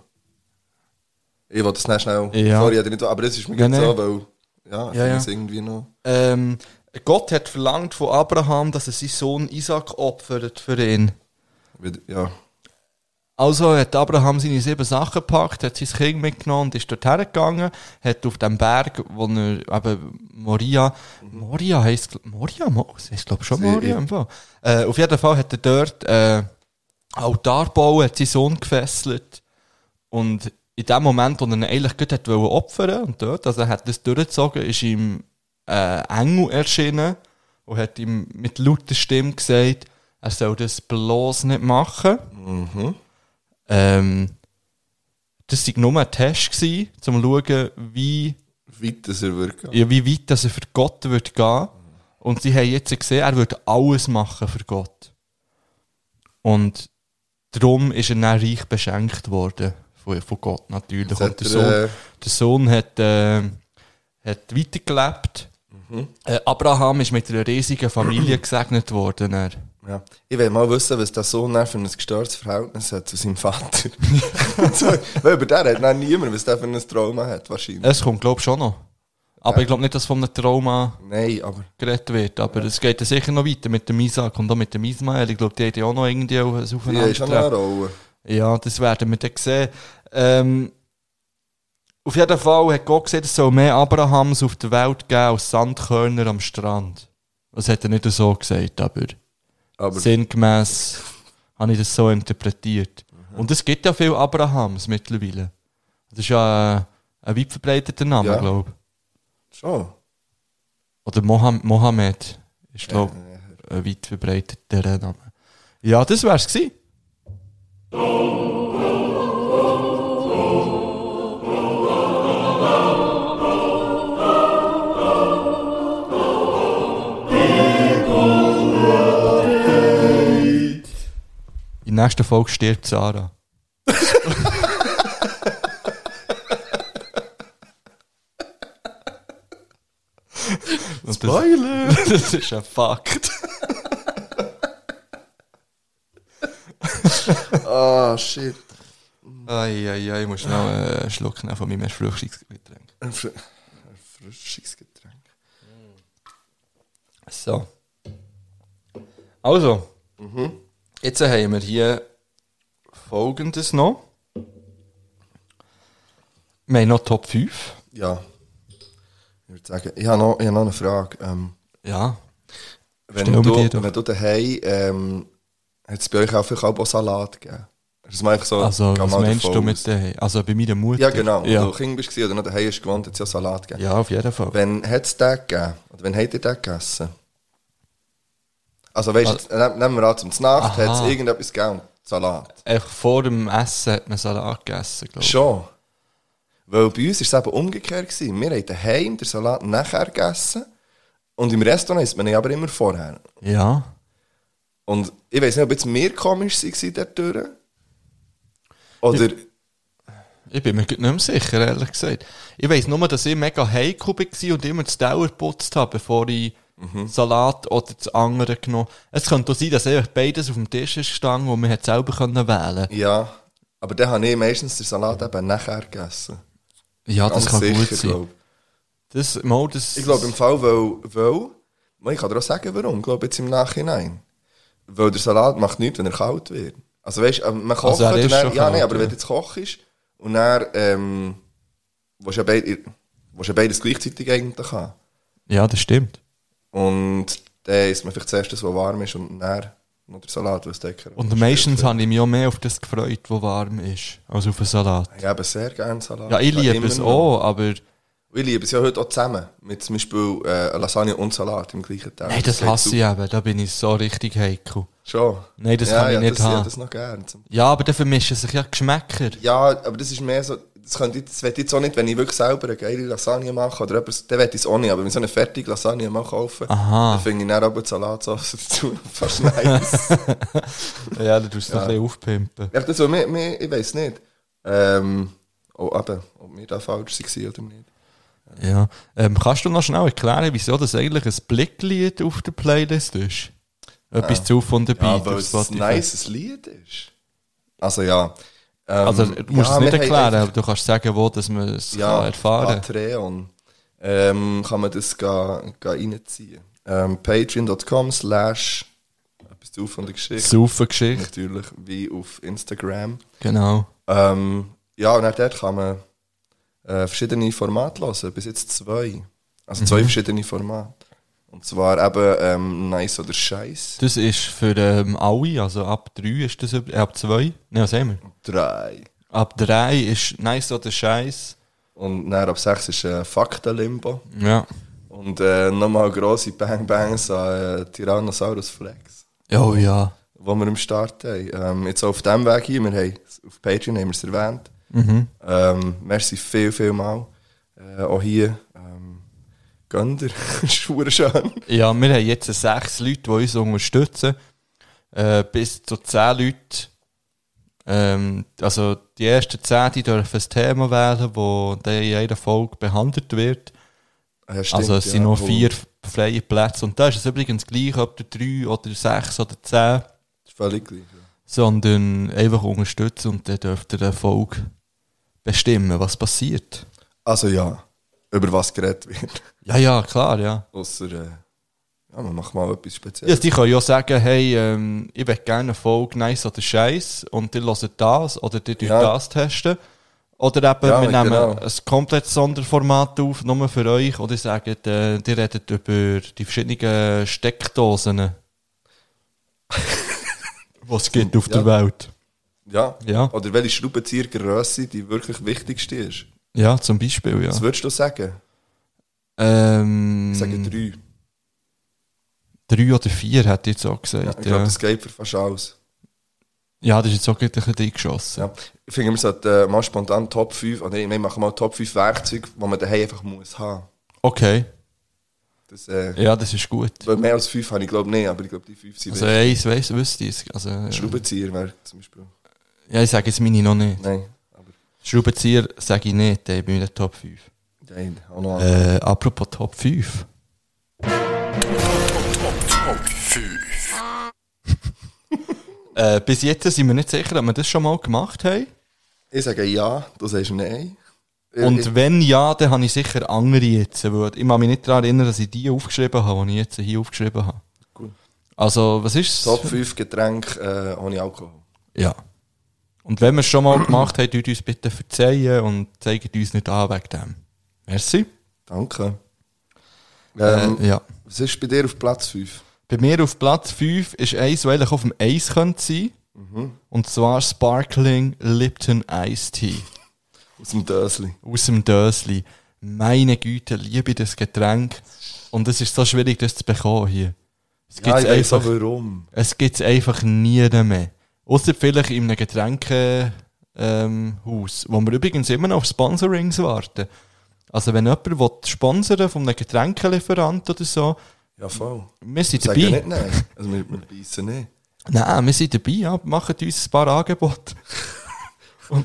Ich wollte das nicht schnell. Ja. Sorry, ich nicht, aber es ist mir nee. so, weil. Ja, ich Ja, ja. es irgendwie noch. Ähm, Gott hat verlangt von Abraham, dass er seinen Sohn Isaac opfert für ihn. Ja. Also hat Abraham seine sieben Sachen gepackt, hat sein Kind mitgenommen und ist dorthin gegangen, hat auf dem Berg, wo er eben Moria, Moria heisst, Moria, Mo- das heisst glaube schon Moria im Fall. Äh, auf jeden Fall hat er dort äh, Altar gebaut, hat seinen Sohn gefesselt und in dem Moment, wo er ihn eigentlich gut hat wollen opfern und dort, also er hat das durchgezogen, ist ihm äh, Engel erschienen und hat ihm mit lauter Stimme gesagt, er soll das bloß nicht machen. Ähm, das war nur ein Test, gewesen, um zu schauen, wie, Weit, dass er wirklich. ja, wie weit dass er für Gott wird gehen Und sie haben jetzt gesehen, er würde alles machen für Gott. Und darum ist er dann reich beschenkt worden. Von, von Gott natürlich. Und der, er, Sohn, äh, der Sohn hat, äh, hat weitergelebt. Mhm. Äh, Abraham ist mit einer riesigen Familie gesegnet worden. Er. Ja. Ich will mal wissen, was der Sohn für ein gestörtes Verhältnis hat zu seinem Vater. weil über den hat dann niemand, was der für ein Trauma hat, wahrscheinlich. Es kommt, glaube ich, schon noch. Aber ich glaube nicht, dass von einem Trauma Nein, aber. geredet wird. Aber es geht ja sicher noch weiter mit dem Isaac und auch mit dem Ismael. Ich glaube, die haben ja auch noch irgendwie auf ein Die ist schon eine. Rolle. Ja, das werden wir dann sehen. Ähm, auf jeden Fall hat Gott gesagt, es soll mehr Abrahams auf der Welt geben als Sandkörner am Strand. Das hat er nicht so gesagt, aber, Aber sinngemäß habe ich das so interpretiert. Mhm. Und es gibt ja viele Abrahams mittlerweile. Das ist ja ein, ein weit verbreiteter Name, Ja. glaube ich. schon. Oder Moham Mohammed ist, glaube ich, ein weit verbreiteter Name. Ja, das wär's gewesen. In der nächsten Folge stirbt Sarah. Spoiler! Das, das ist ein Fakt. Ah, shit. Eieiei, ich muss äh, einen Schluck nehmen von meinem Erfrischungsgetränk. Ein Fr Erfrischungsgetränk. So. Also, jetzt haben wir hier folgendes noch. Wir haben noch Top 5. Ja. Ich würde sagen, ich habe noch, ich habe noch eine Frage. Ähm, Ja. wenn, Stell du, doch. wenn du daheim, ähm, hat es bei euch auch vielleicht auch Salat gegeben? Das mal einfach so, Also, was meinst du mit daheim? Also, bei meiner Mutter? Ja, genau. Ja, Wenn du Kind bist oder noch daheim hast gewohnt, hat es ja Salat gegeben. ja auf jeden Fall. Wenn hat es den gegeben? Oder wenn habt ihr den gegessen? Also weißt du, nehm- nehmen wir an, zum Nacht hat es irgendetwas gegeben, Salat. Einfach vor dem Essen hat man Salat gegessen, glaube ich. Schon. Weil bei uns war es eben umgekehrt. Gewesen. Wir haben daheim den Salat nachher gegessen und im Restaurant isst man ihn aber immer vorher. Ja. Und ich weiß nicht, ob jetzt mir komisch war dort durch. Oder, Ich bin mir nicht mehr sicher, ehrlich gesagt. Ich weiss nur, dass ich mega heikel war und immer das Dauer geputzt habe, bevor ich Salat oder das andere genommen Es könnte auch sein, dass einfach beides auf dem Tisch ist gestanden und man hätte selber können wählen ja, aber dann habe ich meistens den Salat eben nachher gegessen. Ja, das Ganz kann sicher, gut sein. glaub. Das, mal, das, Ich glaube im Fall, weil, weil ich kann dir auch sagen, warum, glaube jetzt im Nachhinein. Weil der Salat macht nichts, wenn er kalt wird. Also weißt du, man kocht Also er ist dann, ja, kalt, nee, aber ja. wenn du jetzt kochst und dann, ähm, willst du ja, beid, ja beides gleichzeitig eigentlich haben. Ja, das stimmt. Und dann isst man vielleicht zuerst das, was warm ist und dann noch der Salat, was decken. Und meistens habe ich mich auch mehr auf das gefreut, was warm ist, als auf einen Salat. Ich habe sehr gerne Salat. Ja, ich liebe es noch. auch, aber Und ich liebe es ja heute auch zusammen. Mit zum Beispiel äh, Lasagne und Salat im gleichen Tag. Nein, das geht hasse ich eben. Da bin ich so richtig heikel. Schon. Nein, das ja, kann ich ja, nicht das, haben. Ja, das noch gern. Zum- Ja, aber dann vermischen sich ja Geschmäcker. Ja, aber das ist mehr so, das, könnte ich, das will ich jetzt auch nicht, wenn ich wirklich selber eine geile Lasagne mache oder etwas, dann will ich es auch nicht, aber wenn ich so eine fertige Lasagne mal kaufe, Aha. dann finde ich dann aber die Salatsauce dazu fast nice. Ja, da tust du noch ein bisschen aufpimpen. ja, das mir, mir, ich weiß nicht, ähm, oh, eben, ob wir da falsch waren oder nicht. Ja. Ähm, kannst du noch schnell erklären, wieso das eigentlich ein Blicklied auf der Playlist ist? Etwas zu von der Ja, weil es ein nices Lied ist. Also ja. Ähm, Also, du musst ja, es nicht erklären, einfach- aber du kannst sagen, wo dass man es ja, kann erfahren Patreon. Ähm, kann man das ga, ga reinziehen. Ähm, Patreon.com slash etwas zu von der Geschichte. Saufen Geschichte. Natürlich, wie auf Instagram. Genau. Ähm, ja, und auch dort kann man äh, verschiedene Formate hören, bis jetzt zwei. Also Mhm. zwei verschiedene Formate. Und zwar eben ähm, Nice oder Scheiß. Das ist für ähm, alle, also ab 3 ist das, äh, ab 2, ne, was haben wir? Drei. Ab 3 ist nice oder scheiß. Und dann ab sechs ist äh, Faktenlimbo. Ja. Und äh, nochmal grosse Bang-Bangs an äh, Tyrannosaurus Flex, Oh ja. wo wir am Start haben. Ähm, jetzt auf diesem Weg hier, wir haben auf Patreon haben wir es erwähnt. Mhm. Ähm, merci viel, viel mal. Äh, auch hier. Ist verdammt schön. Ja, wir haben jetzt sechs Leute, die uns unterstützen. Äh, bis zu zehn Leute. Ähm, also die ersten zehn die dürfen ein Thema wählen, das in jeder Folge behandelt wird. Ja, stimmt, also es ja. sind noch vier freie Plätze. Und da ist es übrigens gleich, ob du drei oder sechs oder zehn, ist Völlig gleich. Ja. sondern einfach unterstützen und dann dürft ihr eine Folge bestimmen, was passiert. Also ja, über was geredet wird. Ja, ja, klar, ja. Ausser, äh, ja, man macht mal etwas Ja, Spezielles. die können ja sagen, hey, ähm, ich will gerne eine Folge nice oder scheiß und die hören das oder die Ja. ja. das testen. Oder eben, Ja, wir nehmen genau. ein komplettes Sonderformat auf, nur für euch. Oder sagen, äh, die redet über die verschiedenen Steckdosen, die es gibt auf der Welt. Ja. Ja. Oder welche Schraubenziehergrösse die wirklich wichtigste ist. Ja, zum Beispiel, ja. Was würdest du sagen? Ähm, Ich sage drei. drei oder vier, hätte ich jetzt auch gesagt. Ja, Ja, ich glaube, das geht für fast alles. ja das ist jetzt auch ein bisschen geschossen. Ja. Ich finde, wir sollten äh, mal spontan Top 5, oder wir machen mal Top 5 Werkzeuge, die man daheim einfach muss haben. Okay, Das, äh, ja, das ist gut. weil Mehr als 5 habe ich glaube nicht, aber ich glaube, die 5 sind Also eins weiss, wüsste ich es. Also, äh, Schraubenzieher wäre zum Beispiel. Ja, ich sage jetzt meine noch nicht. Nein, Schraubenzieher sage ich nicht, ich bin in der Top 5. nein, auch noch Äh, apropos Top 5. äh, bis jetzt sind wir nicht sicher, ob wir das schon mal gemacht haben. Ich sage ja, du sagst nein. Und ich, wenn ja, dann habe ich sicher andere jetzt. Weil ich kann mich nicht daran erinnern, dass ich die aufgeschrieben habe, die ich jetzt hier aufgeschrieben habe. Gut. Also, was ist? Top 5 Getränke äh, ohne Alkohol. Ja. Und wenn wir es schon mal gemacht haben, tut uns bitte verzeihen und zeigt uns nicht an wegen dem. Merci. Danke. Ähm, äh, ja. Was ist bei dir auf Platz 5? Bei mir auf Platz 5 ist eins, weil ich auf dem Eis könnte sein. Und zwar Sparkling Lipton Ice Tea. Aus dem Dösli. Aus dem Dösli. Meine Güte, liebe das Getränk. Und es ist so schwierig, das zu bekommen hier. Es Ja, gibt's ich weiss auch einfach, warum. es gibt's einfach nie mehr. Außer vielleicht in einem Getränkehaus, ähm, wo wir übrigens immer noch auf Sponsorings warten. Also wenn jemand will sponsern von einem Getränkelieferant oder so, Ja, voll. wir sind dabei. nicht nein. Also wir, wir beißen nicht. Nein, wir sind dabei, ja. machen uns ein paar Angebote.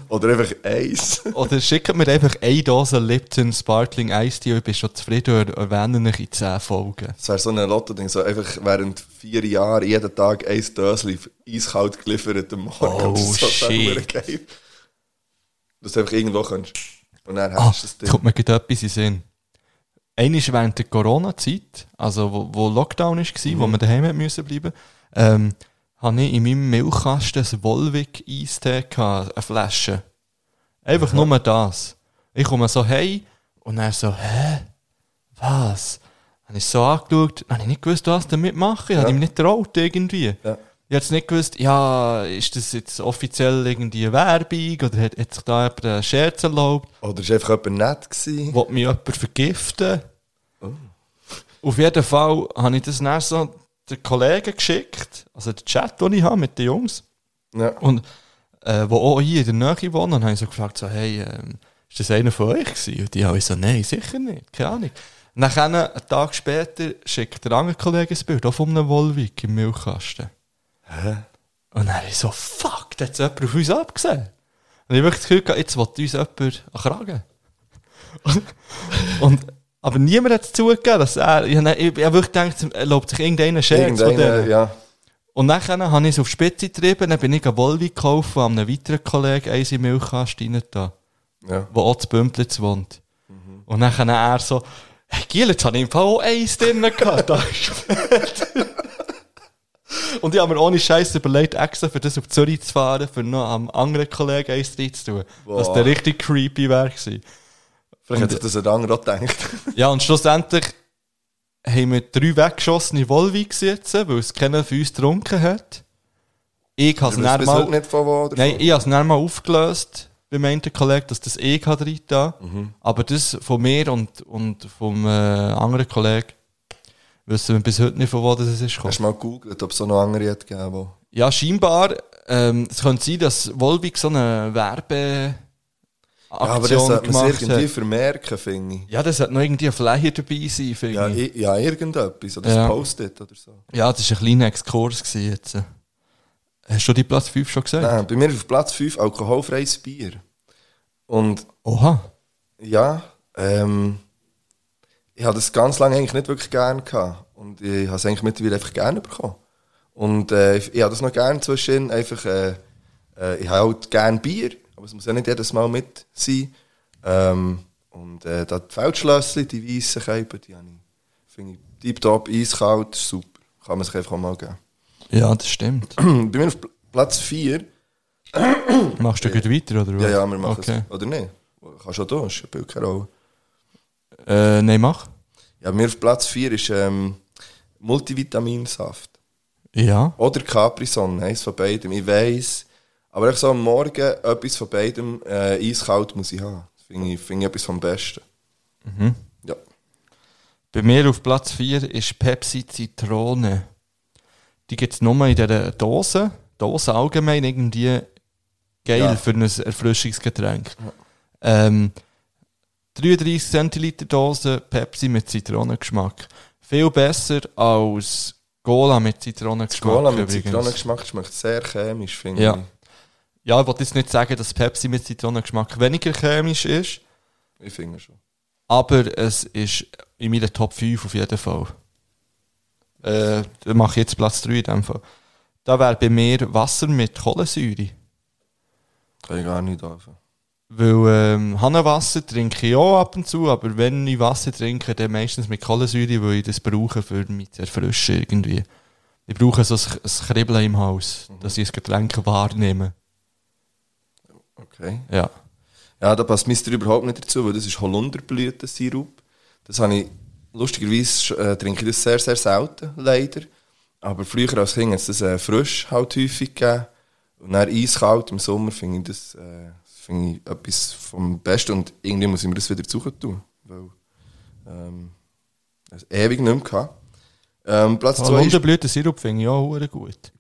Oder einfach eins. Oder schickt mir einfach eine Dose Lipton Sparkling Tea und ich bin schon zufrieden und erwähne euch in 10 Folgen. Das wäre so ein Lotto-Ding, so einfach während vier Jahren jeden Tag ein Dösli eiskalt geliefert am Morgen. Oh, Das ist so shit. geil. Dass du einfach irgendwo kannst. Und dann Ah, hast du das Ding. kommt mir gerade etwas in Sinn. Einmal während der Corona-Zeit, also wo, wo Lockdown war, Mhm. wo wir daheim müssen bleiben, ähm, habe ich in meinem Milchkasten ein Volvic-Eistee gehabt, eine Flasche. Einfach nur das. Ich komme so hey und er so, hä? Was? Habe ich so angeschaut, habe ich nicht gewusst, was damit mache. Ich habe Ja. ihm nicht getraut irgendwie. Ja. Ich habe jetzt nicht gewusst, ja, ist das jetzt offiziell irgendwie eine Werbung oder hat, hat sich da jemand einen Scherz erlaubt? Oder ist einfach jemand nett gewesen? Wollte mich jemand vergiften? Auf jeden Fall habe ich das dann so den Kollegen geschickt, also den Chat, den ich habe mit den Jungs. Ja. Und äh, wo auch hier in der Nähe wohnen, und habe ich so gefragt, so, hey, ähm, ist das einer von euch gewesen? Und die haben so, nein, sicher nicht, keine Ahnung. Dann, einen Tag später, schickt der andere Kollege ein Bild, auch von einem Volvic im Milchkasten. Hä? Und dann ich so, fuck, da hat jemand auf uns abgesehen. Und ich habe wirklich das Gefühl, jetzt will uns jemand an Kragen. Und, aber niemand hat es zugegeben, dass er, ich habe, ich habe wirklich gedacht, er lobt sich irgendeinen Scherz von denen. ja. Und dann habe ich es auf die Spitze getrieben, dann bin ich einen Volvi gekauft, an einem weiteren Kollegen eins in den Milchkasten da, ja. der auch zu Bümplitz wohnt. Und dann hat er so, hey Giel, jetzt habe ich im Fall auch eins drin gehabt. Und ich habe mir ohne Scheiß überlegt, extra für das auf Zürich zu fahren, für noch am anderen Kollegen eins rein zu tun. Dass der richtig creepy wäre. Vielleicht hat sich das ein anderer auch gedacht. Ja, und schlussendlich haben wir drei weggeschossene Volvi gesetzt, weil es keiner von uns getrunken hat. Ich habe es bis mal... nicht von wo Nein, von- ich habe es mal aufgelöst bei meinem Kollegen, dass das hat drin da. Mhm. Aber das von mir und, und vom äh, anderen Kollegen wissen wir bis heute nicht, von wo das ist gekommen. Hast du mal gegoogelt, ob es so noch andere hat gegeben Ja, scheinbar. Ähm, es könnte sein, dass Volvic so eine Werbe Ja, aber das Aktion sollte man sich irgendwie hat. vermerken, finde ich. Ja, das hat noch irgendwie ein Flyer dabei sein, finde Ja, ich. ja, irgendetwas. Oder Ja. Post-it oder so. Ja, das war ein kleiner Exkurs jetzt. Hast du die Platz 5 schon gesagt? Nein, bei mir auf Platz 5 alkoholfreies Bier. Und Oha. ja, ähm, ich habe das ganz lange eigentlich nicht wirklich gerne gehabt. Und ich habe es eigentlich mittlerweile einfach gerne bekommen. Und äh, ich, ich habe das noch gerne zwischen einfach, äh, äh, ich habe halt gerne Bier, es muss ja nicht jedes Mal mit sein. Ähm, und äh, da die Feldschlössli, die weißen Käppen, die habe ich, finde ich tiptop, eiskalt, super. Kann man sich einfach mal geben. Ja, das stimmt. bei mir auf Pl- Platz 4 Machst du gleich weiter, oder was? Ja, ja, wir machen okay. es. Oder nicht? Kannst du auch da, spielt keine Rolle. Äh, nein, mach. Ja, bei mir auf Platz 4 ist ähm, Multivitaminsaft. Ja. Oder Capri-Sonne, eins von beidem. Ich weiss. Aber ich so am Morgen etwas von beidem äh, eiskalt muss ich haben. Das finde ich, finde ich etwas vom Besten. Mhm. Ja. Bei mir auf Platz 4 ist Pepsi Zitrone. Die gibt es nur in dieser Dose. Dose allgemein irgendwie geil Ja. für ein Erfrischungsgetränk. Ähm, 33 Zentiliter Dose Pepsi mit Zitronengeschmack. Viel besser als Cola mit Zitronengeschmack. Cola mit übrigens. Zitronengeschmack schmeckt sehr chemisch, finde Ja. Ja, ich wollte jetzt nicht sagen, dass Pepsi mit Zitronengeschmack weniger chemisch ist, ich. Finde schon. aber es ist in meiner Top 5 auf jeden Fall. Äh, da mache ich jetzt Platz 3 in dem Fall. Da wäre bei mir Wasser mit Kohlensäure. Kann ich gar nicht anfangen. Weil ähm, Hannenwasser trinke ich auch ab und zu, aber wenn ich Wasser trinke, dann meistens mit Kohlensäure, weil ich das brauche, für mich zu erfrischen irgendwie. Ich brauche so ein, ein Kribbeln im Haus, dass ich das Getränk wahrnehme. Okay. Ja. Ja, da passt Mister überhaupt nicht dazu, weil das ist Holunderblütensirup. Das habe ich, lustigerweise äh, trinke ich das sehr, sehr selten, leider. Aber früher als Kind hat es das äh, frisch halt häufig gegeben. Und dann eiskalt im Sommer finde ich das, äh, das finde ich etwas vom Besten. Und irgendwie muss ich mir das wieder suchen tun, weil ähm, das ewig nicht mehr gehabt. Ähm, Platz 2 ist... Holunderblütensirup finde ich auch gut.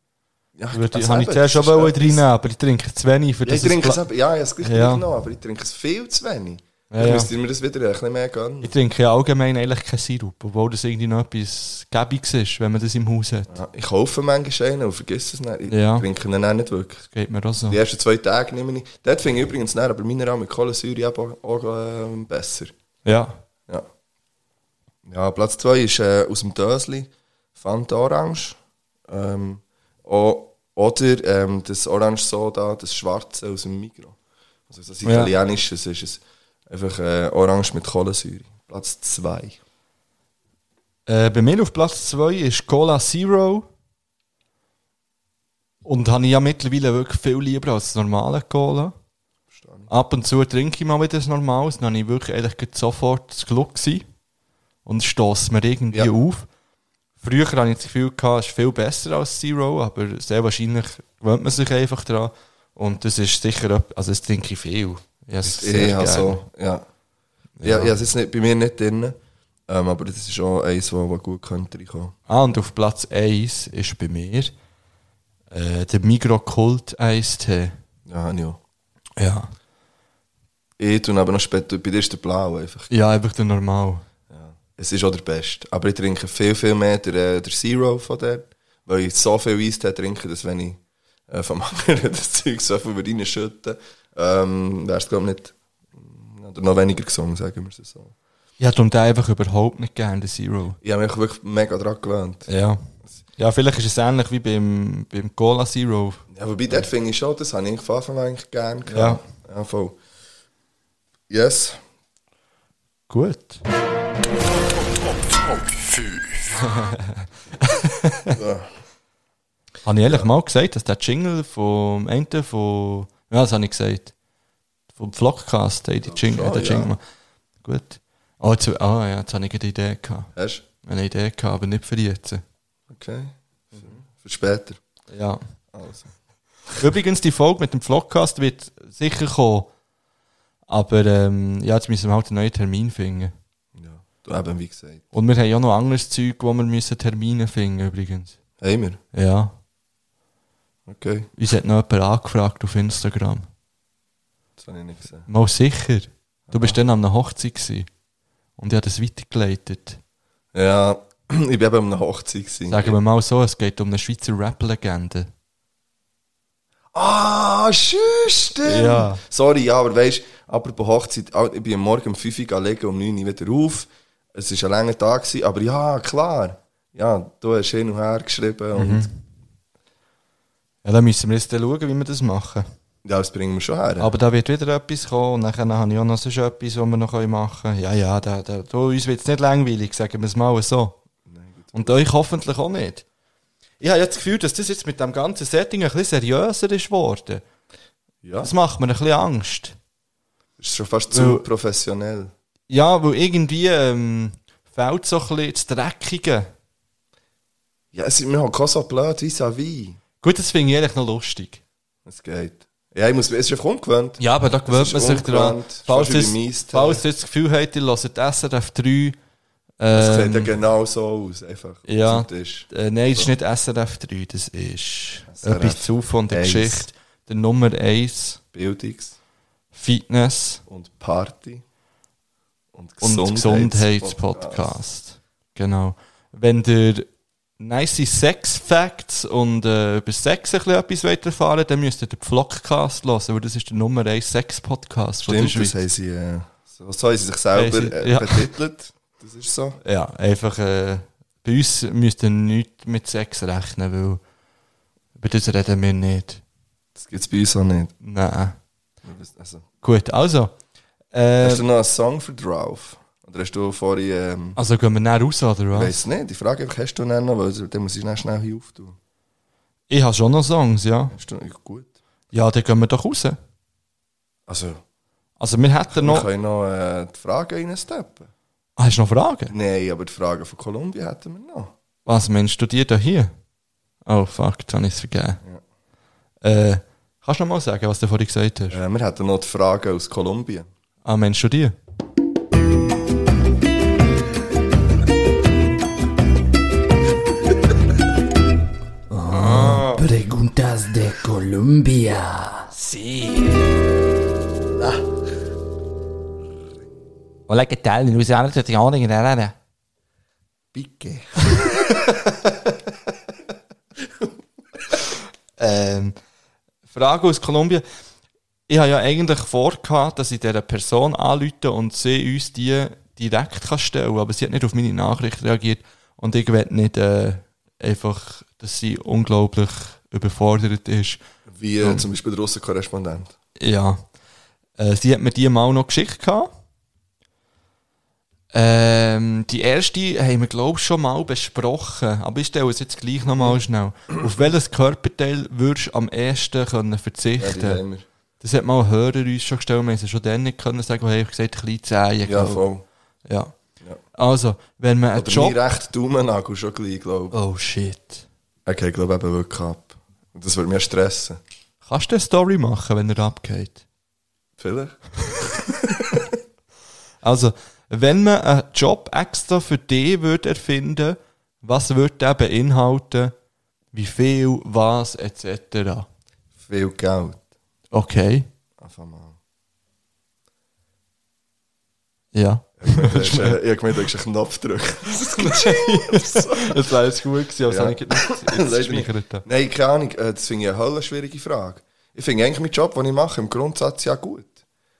Ja, Würde ich, das habe ich zuerst wollen etwas- reinnehmen, aber ich trinke zu wenig, für Ja, ich trinke es ja, ich habe es gleich Ja. noch, aber ich trinke es viel zu wenig. Ja, ich ja. müsste mir das wieder ein bisschen mehr gönnen. Ich trinke ja allgemein eigentlich keinen Sirup, obwohl das irgendwie noch etwas Gäbiges ist, wenn man das im Haus hat. Ja, ich kaufe manchmal einen und vergesse es nicht. Ich Ja. trinke ihn auch nicht wirklich. Das geht mir auch so. Die ersten zwei Tage nehme ich. Dort finde ich übrigens näher, aber Mineral mit Kohlensäure auch, auch äh, besser. Ja. Ja. Ja, Platz 2 ist äh, aus dem Dösli Fanta Orange. Ähm, o- oder ähm, das Orange Soda, das Schwarze aus dem Migros. Also das Ja. Italienische, das ist es einfach äh, Orange mit Kohlensäure. Platz 2. Äh, bei mir auf Platz 2 ist Cola Zero. Und habe ich ja mittlerweile wirklich viel lieber als das normale Cola. Ab und zu trinke ich mal wieder das Normales, dann habe ich wirklich gleich sofort das Glück gewesen. Und es stößt mir irgendwie Ja. auf. Früher hatte ich das Gefühl, es ist viel besser als Zero, aber sehr wahrscheinlich gewöhnt man sich einfach dran. Und das ist sicher, also das trinke ich viel. Ja, sehr Ja, so, ja. Ja, ja, es ist nicht, bei mir nicht drin. Ähm, aber das ist auch eins, wo, wo gut könnte reinkommen. Ah, und auf Platz 1 ist bei mir äh, der Migro Kult Eistee. Ja, habe ich auch. Ja. Ich tue aber noch später, bei dir ist der Blau einfach. Ja, einfach der Normal. Es ist auch der Beste. Aber ich trinke viel, viel mehr der, äh, der Zero von der, weil ich so viel Eistee trinke, dass wenn ich äh, vom anderen das Zeug so viel reinschütte, ähm, wäre es glaube ich nicht, oder noch weniger gesungen, sagen wir es so. Ich hätte den einfach überhaupt nicht gern, den Zero. Ich habe mich wirklich mega dran gewöhnt. Ja. Ja, vielleicht ist es ähnlich wie beim, beim Cola Zero. Ja, wobei, dort finde ich schon, das habe ich von Anfang an eigentlich gerne Ja. gehabt. Ja, voll. Yes. Gut. Habe ich ehrlich mal gesagt, dass der Jingle vom Ende von. Ja, das habe ich gesagt. Vom Vlogcast, hey, die Jingle, schon, der ja. Jingle. Gut. Oh, jetzt, ah, ja, jetzt habe ich eine Idee gehabt. Hast Eine Idee gehabt, aber nicht für jetzt. du? Okay. Für später. Ja. Also. Übrigens, die Folge mit dem Vlogcast wird sicher kommen. Aber ähm, ja, jetzt müssen wir halt einen neuen Termin finden. Eben, wie gesagt. Und wir haben ja noch anderes Zeug, wo wir müssen Termine finden übrigens. Haben wir? Ja. Okay. Uns hat noch jemand angefragt auf Instagram. Das habe ich nicht gesehen. Mal sicher. Du bist dann an einer Hochzeit gewesen. Und ich habe das weitergeleitet. Ja, ich war eben an einer Hochzeit. gewesen. Sagen wir mal so, es geht um eine Schweizer Rap-Legende. Ah, schüss, stimmt. Ja. Sorry, ja, aber weißt du, apropos Hochzeit, ah, ich bin am Morgen um 5 Uhr gelegen, um 9 Uhr wieder auf. Es war ein langer Tag, gewesen, aber ja, klar. Ja, du hast hin und her geschrieben Mhm. und Ja, dann müssen wir jetzt schauen, wie wir das machen. ja, das bringen wir schon her. Aber da wird wieder etwas kommen und dann habe ich auch noch sonst etwas, was wir noch machen können. Ja, ja, da, da, da, uns wird es nicht langweilig, sagen wir es mal so. Und euch hoffentlich auch nicht. Ich habe jetzt das Gefühl, dass das jetzt mit dem ganzen Setting ein bisschen seriöser ist geworden. ja, Das macht mir ein bisschen Angst. das ist schon fast zu Weil- professionell. Ja, weil irgendwie ähm, fehlt so ein bisschen das Dreckige. Ja, es ist mir halt kein so blöd vis-à-vis. Gut, das finde ich eigentlich noch lustig. Es geht. Ja, ich muss, es ist einfach ungewöhnt. Ja, aber da gewöhnt man sich dran. Falls ihr falls das Gefühl habt, ihr hört SRF 3, Es sieht ja genau so aus, einfach. Ja. Äh, nein, es ist nicht SRF 3, das ist SRF etwas zu von der 1. Geschichte. Der Nummer 1, Bildungs- Fitness und Party und und Gesundheitspodcast. Genau. Wenn ihr nice Sex Facts und äh, über Sex ein bisschen etwas wollt erfahren dann müsst ihr den Vlogcast hören, weil das ist der Nummer 1 Sex Podcast von der Stimmt, das Schweiz. haben sie, äh, so, so haben sie sich selber sie- äh, ja. betitelt. Das ist so. Ja, einfach, äh, bei uns müsst ihr nichts mit Sex rechnen, weil über das reden wir nicht. Das gibt es bei uns auch nicht. Nein. Also, Gut, also. Äh, hast du noch einen Song für drauf? Oder hast du vorhin, ähm, also gehen wir näher raus, oder ich was? weiss nicht, die Frage einfach, hast du noch einen, weil dann muss ich schnell, schnell hier auftun. Ich habe schon noch Songs, ja. Hast du, gut. Ja, dann gehen wir doch raus. Also, Also wir hätten wir noch... können noch äh, die Fragen reinsteppen. Ah, hast du noch Fragen? Nein, aber die Fragen von Kolumbien hätten wir noch. Was, meinst du die da hier? Oh, fuck, jetzt habe ich es vergeben. Äh, kannst du noch mal sagen, was du vorhin gesagt hast? Äh, wir hätten noch die Fragen aus Kolumbien. Ah, meinst du die? Preguntas de Colombia. Hola, ¿qué tal? Luciano, te tengo que dar Pique. Ähm, Frage aus Kolumbien. Ich habe ja eigentlich vorgehabt, dass ich dieser Person anrufe und sie uns die direkt kann stellen aber sie hat nicht auf meine Nachricht reagiert und ich will nicht äh, einfach, dass sie unglaublich überfordert ist. Wie äh, zum Beispiel der Russenkorrespondent. Ja. Äh, sie hat mir die mal noch geschickt gehabt. Ähm, die erste haben wir, glaube ich, schon mal besprochen. Aber ich stelle es jetzt gleich nochmal schnell. Auf welches Körperteil würdest du am ehesten können Ja, verzichten haben wir. Das hat mal ein Hörer uns schon gestellt. Wir haben es schon dann nicht können sagen, weil ich gesagt kleine Zehen. Ja, voll. Ja. Also, wenn man einen Oder Job... rechter Daumennagel schon gleich, glaube ich. Oh shit. Okay, ich glaube eben wirklich ab. Und das würde mich stressen. Kannst du eine Story machen, wenn er abgeht? Vielleicht? Also, wenn man einen Job extra für dich würde erfinden, was würde der beinhalten? Wie viel, was, etc. Viel Geld. Okay, Einfach mal. ja. Ich habe gemeint, du hast einen Knopf drücken. Das wäre jetzt gut gewesen, aber Ja. ja. ich nicht gespeichert habe. Nein, keine Ahnung. äh, Das finde ich eine hölle schwierige Frage. Ich finde eigentlich meinen Job, den ich mache, im Grundsatz ja gut.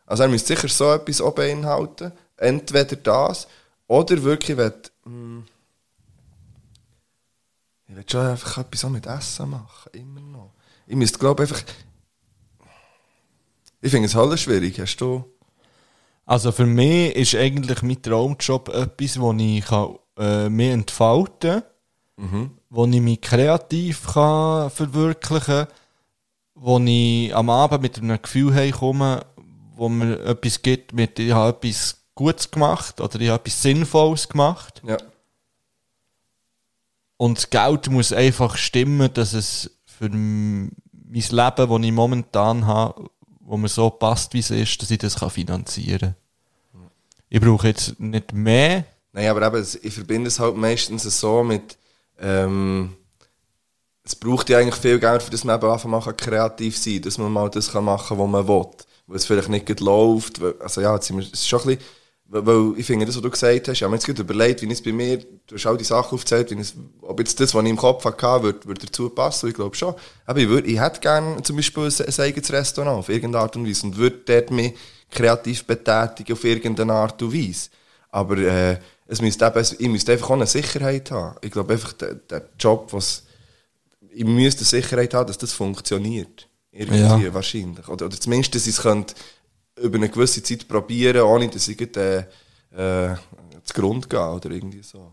Also er müsste sicher so etwas auch beinhalten. Entweder das oder wirklich, wenn hm, ich will schon einfach etwas auch mit Essen machen. Immer noch. Ich müsste, glaube ich, einfach... Ich finde es hölle schwierig. Hast du... Also für mich ist eigentlich mein Traumjob etwas, wo ich kann, äh, mich entfalten kann, wo ich mich kreativ kann verwirklichen kann, wo ich am Abend mit einem Gefühl heimkomme, wo mir etwas gibt, mit ich habe etwas Gutes gemacht oder ich habe etwas Sinnvolles gemacht. Ja. Und das Geld muss einfach stimmen, dass es für mein Leben, das ich momentan habe, wo mir so passt, wie es ist, dass ich das finanzieren kann. Ich brauche jetzt nicht mehr. Nein, aber eben, ich verbinde es halt meistens so mit, ähm, es braucht ja eigentlich viel Geld, für das man eben kann kreativ sein dass man mal das machen kann, was man will. Weil es vielleicht nicht gut läuft. Also ja, es ist schon ein bisschen, weil, ich finde, das, was du gesagt hast, ich habe mir jetzt gerade überlegt, wie es bei mir, du hast all die Sachen aufgezählt, wie es, ob jetzt das, was ich im Kopf hatte, würde, würde dazu passen. Ich glaube schon. Aber ich, würde, ich hätte gerne zum Beispiel ein, eigenes Restaurant auf irgendeine Art und Weise und würde dort mich kreativ betätigen auf irgendeine Art und Weise. Aber äh, es müsste eben, ich müsste einfach auch eine Sicherheit haben. Ich glaube einfach, der, der Job, was ich müsste Sicherheit haben, dass das funktioniert. Irgendwie Ja. wahrscheinlich. Oder, oder zumindest, dass ich es könnte über eine gewisse Zeit probieren, ohne dass ich äh, äh, zu Grund gehe oder irgendwie so.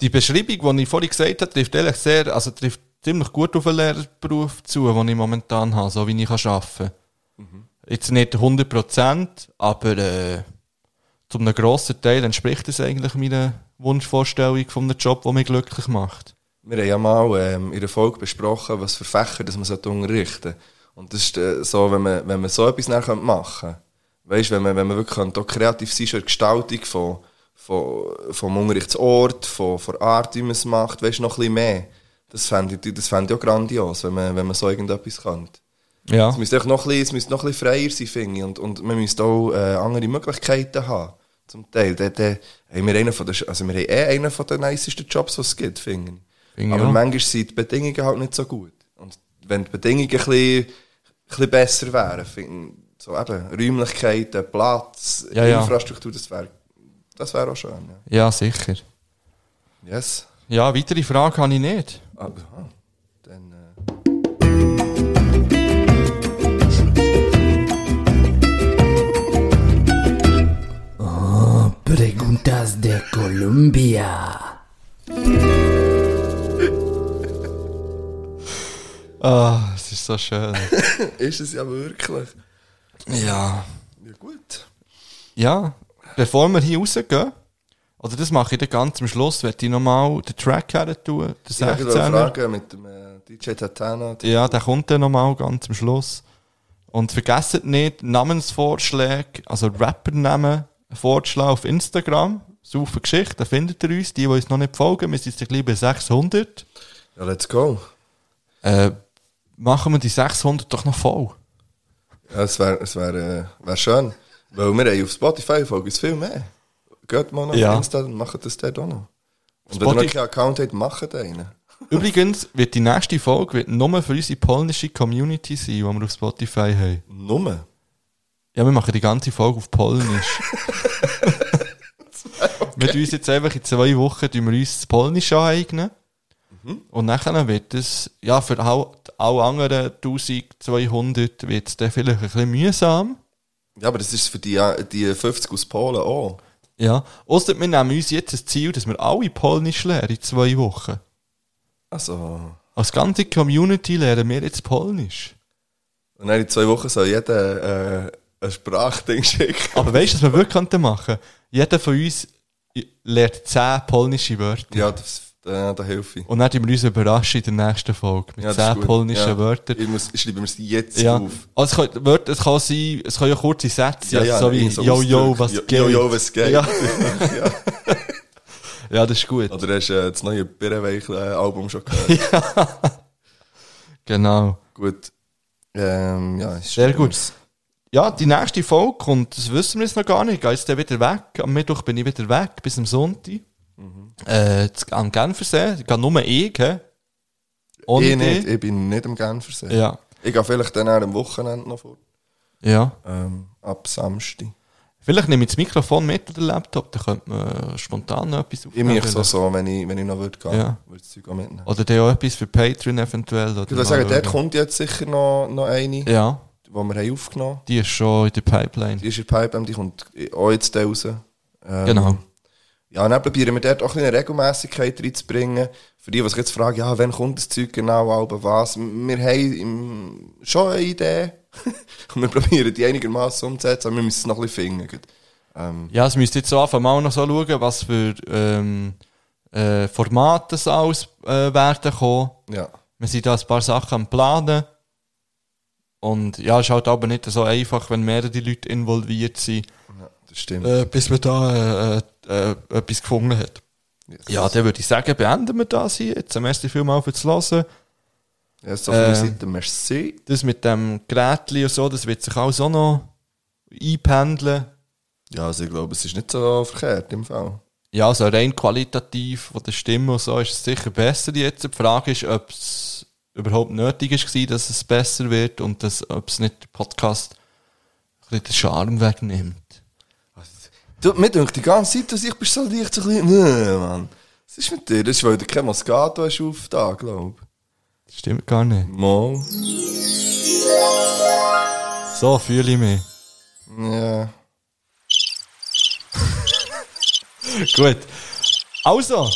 Die Beschreibung, die ich vorhin gesagt habe, trifft ehrlich sehr, also trifft ziemlich gut auf einen Lehrberuf zu, den ich momentan habe, so wie ich arbeiten kann. Jetzt nicht 100%, aber äh, zu einem grossen Teil entspricht es eigentlich meiner Wunschvorstellung von einem Job, der mich glücklich macht. Wir haben ja mal ähm, in der Folge besprochen, was für Fächer das man unterrichten sollte. Und das ist äh, so, wenn man, wenn man so etwas nachher machen könnte, weißt, wenn man, wenn man wirklich könnte, auch kreativ sein schon der Gestaltung von, von, vom Unterrichtsort, von, von der Art, wie man es macht, weißt, noch ein bisschen mehr. Das fände ich, das fände ich auch grandios, wenn man, wenn man so irgendetwas könnte. Ja. Es müsste, noch ein bisschen, es müsste noch ein bisschen freier sein, finde ich. Und, und man müsste auch äh, andere Möglichkeiten haben. Zum Teil. Da, da haben wir, einen von der, also wir haben eh einen von den nicesten Jobs, die es gibt, finde ich. Aber auch. manchmal sind die Bedingungen halt nicht so gut. Und wenn die Bedingungen ein bisschen, bisschen besser wären, finde ich, so eben, Räumlichkeiten, Platz, Ja, ja. Infrastruktur, das wäre das wär auch schön. Ja. Ja, sicher. Yes. Ja, weitere Frage habe ich nicht. Ah, aha. Dann, äh, Preguntas de Colombia. Ah, es ist so schön. ist es ja wirklich. ja. Ja, gut. Ja, bevor wir hier rausgehen, oder das mache ich dann ganz am Schluss, werde ich nochmal den Track her tun, den Ich wollte 16er. fragen mit dem äh, DJ Tatana. Ja, der kommt dann nochmal ganz am Schluss. Und vergesst nicht, Namensvorschläge, also Rappernamen vorzuschlagen auf Instagram. Saufe Geschichte, da findet ihr uns. Die, die uns noch nicht folgen, wir sind jetzt gleich bei 600. Ja, let's go. Äh, machen wir die 600 doch noch voll. Ja, es wäre es wär, äh, wär schön. Weil wir haben auf Spotify folgen viel mehr. Geht mal auf Ja. Insta und macht das dort auch noch. Und wenn ihr Spotify- noch keinen Account habt, macht einen. Übrigens wird die nächste Folge wird nur für unsere polnische Community sein, die wir auf Spotify haben. Nummer. Ja, wir machen die ganze Folge auf Polnisch. Wir tun uns jetzt einfach in zwei Wochen tun wir uns das Polnisch aneignen. Und nachher wird es, ja, für all- alle anderen 1200 wird es dann vielleicht ein bisschen mühsam. Ja, aber das ist für die, die 50 aus Polen auch. Ja. Ausser wir nehmen uns jetzt das Ziel, dass wir alle Polnisch lernen in zwei Wochen. Also, Als ganze Community lernen wir jetzt Polnisch. und dann in zwei Wochen soll jeder äh, ein Sprachding schicken. Aber weißt du, was wir wirklich könnten machen? Jeder von uns lernt 10 polnische Wörter. Ja, das, äh, da helfe ich. Und dann tun wir uns überraschen in der nächsten Folge mit Ja, das ist 10 gut. polnischen ja. Wörtern. Ich, muss, ich schreibe mir sie jetzt Ja. auf. Also es, kann, Wörter, es kann sein, es kann ja kurze Sätze sein, Ja, ja, so wie so Yo, yo, was Jo- geht? Yo, yo, was geht? Ja, ja. ja das ist gut. Oder hast du äh, das neue Birrenweich-Album schon gehört? Genau. Gut. Ähm, ja, Sehr gut. Ja, die nächste Folge kommt, das wissen wir jetzt noch gar nicht. Jetzt dann wieder weg. Am Mittwoch bin ich wieder weg, bis am Sonntag. Mhm. Äh, am Genfersee. Ich gehe nur ich? Ohne Ich nicht, ich bin nicht am Genfersee. Ja. Ich gehe vielleicht dann auch am Wochenende noch vor. Ja. Ähm, ab Samstag. Vielleicht nehme ich das Mikrofon mit oder den Laptop, dann könnte man spontan noch etwas Ich aufnehmen. mich so, wenn ich, wenn ich noch würde gehen, Ja. würde ich das Zeug auch mitnehmen. Oder dann auch etwas für Patreon eventuell. Oder Ich würde sagen, dort kommt jetzt sicher noch, noch eine, Ja, die wir haben aufgenommen die ist schon in der Pipeline. Die ist in der Pipe, die kommt auch jetzt raus. Ähm, Genau. Ja, und dann probieren wir dort auch ein bisschen Regelmäßigkeit reinzubringen. Für die, die sich jetzt fragen, ja, wann kommt das Zeug genau, aber was? Wir haben schon eine Idee. und wir probieren die einigermaßen umzusetzen, aber wir müssen es noch ein bisschen finden. Ähm, Ja, es müsste jetzt so einfach mal noch so schauen, was für ähm, äh, Formate es alles äh, werden kommen. ja. Wir sind da ein paar Sachen am Planen. Und ja, es ist halt aber nicht so einfach, wenn mehrere Leute involviert sind, ja, das stimmt. äh, bis man da äh, äh, etwas gefunden hat. Yes. Ja, dann würde ich sagen, beenden wir das hier jetzt. Merci vielmals fürs Hören. ja, so meiner äh, Seite, merci. Das mit dem Gerät und so, das wird sich auch noch einpendeln. Ja, also ich glaube, es ist nicht so verkehrt im Fall. Ja, also rein qualitativ von der Stimme und so ist es sicher besser jetzt. Die Frage ist, ob es überhaupt nötig ist, dass es besser wird und dass, ob es nicht der Podcast ein bisschen den Charme wegnimmt. Du, mir denkt die ganze Zeit, dass ich bist so leicht so ein bisschen, nee, Mann. Was ist mit dir? Das ist, weil du kein Moscato hast auf da, glaube Das stimmt gar nicht. ich. Mal. So fühle ich mich. Ja. Gut. Also,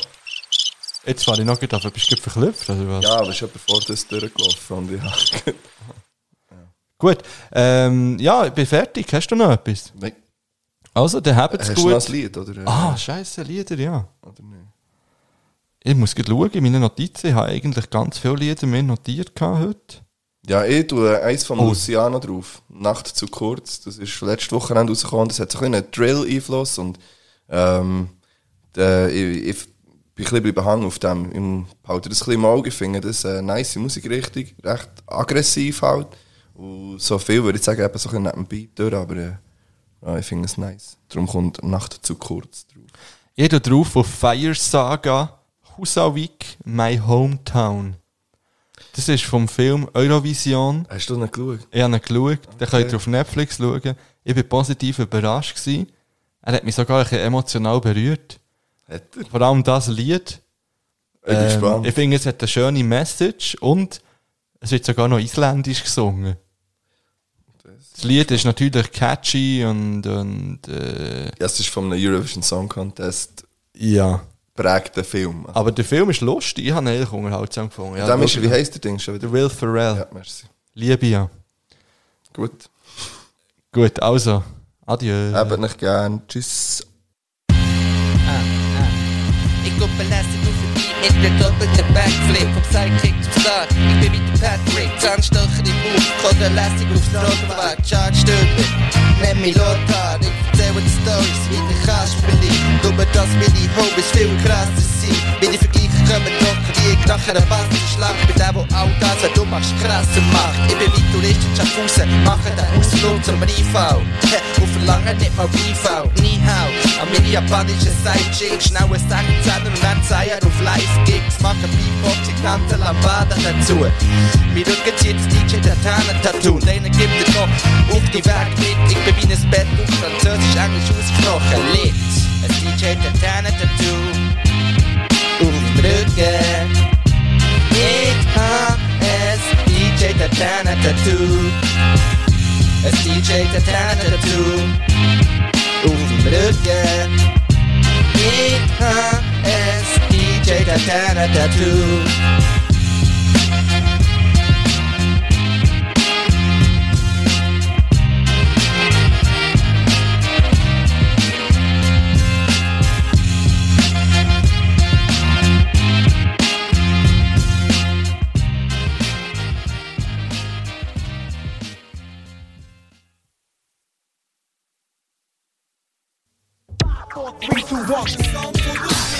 jetzt fahre ich noch auf, bist du verklüpft oder was? Ja, aber es ist etwa vor das durchgelaufen und ich habe... Gut, ähm, ja, ich bin fertig. Hast du noch etwas? Nein. Also, dann habt es Hast du gut. Lied, oder? Ah, scheiße, Lieder, ja. Oder nicht? Ich muss gerade schauen, in meinen Notizen. Ich habe eigentlich ganz viele Lieder mir notiert heute. Ja, ich tue eins von Oh. Luciano drauf. Nacht zu kurz. Das ist letztes Wochenende rausgekommen. Das hat so ein bisschen einen Drill-Einfluss und ähm, der, ich, ich bin ein bisschen behangen auf dem. Ich halte das ein bisschen im Auge. Finde das eine nice Musikrichtung. Recht aggressiv halt. Und so viel würde ich sagen, eben so ein bisschen neben dem Beat durch, aber ja, ich finde es nice. Darum kommt Nacht zu kurz drauf. Ich tue drauf auf Fire Saga Husavik, My Hometown. Das ist vom Film Eurovision. Hast du noch geschaut? Ich habe ihn geschaut. Den könnt ihr auf Netflix schauen. Ich war positiv überrascht. Gewesen. Er hat mich sogar ein bisschen emotional berührt. Hat er? Vor allem das Lied. Ich bin Ähm, gespannt. ich finde, es hat eine schöne Message und es wird sogar noch isländisch gesungen. Das Lied ist natürlich catchy und, und äh, Ja, es ist von einem Eurovision Song Contest ja. prägter Film. Also, Aber der Film ist lustig. Ich habe ihn eigentlich unterhaltsam gefunden. Ja, ist, wie heisst der Ding schon wieder? Der Will Ferrell. Ja, merci. Liebe ja. Gut. Gut, also. Adieu. Habt nicht gern. Tschüss. Ich auf den Beat mit der doppelten Backflip vom Sidekick zum Star. Ich bin wie der Patrick, Zahnstocher im Mund, Koder lässig aufs Trottoir, Charge Stündler, nenn mich Lothar. Ich erzähle die Storys wie der Kasperli, nur dass meine Hobbys viel krasser sind. Meine Vergleiche kommen trocken wie ich nach einer Bastelschlacht. Bin der, wo all das, was du machst, krasser macht. Ich bin wie Tourist in Schaffhausen, mache den Ausflug zum IV. Und verlange nicht mal IV, nie hau. An meine japanischen Sidechicks, schnell ein 16er und dann Zeier auf Live-Gigs. Mache Beatboxing, Tanzen, Lambada dazu. Mir Rücken zieht das DJ der Tannen-Tattoo. Und einer gibt dir noch auf die Weg mit. Ich bin wie ein Bett auf Französisch, Englisch ausgesprochen. Lit. Ein DJ der Tannen-Tattoo. Auf dem Rücken. Ich hab es DJ der Tannen-Tattoo. Ein DJ der Tannen-Tattoo. Auf dem Rücken. Ich hab es DJ der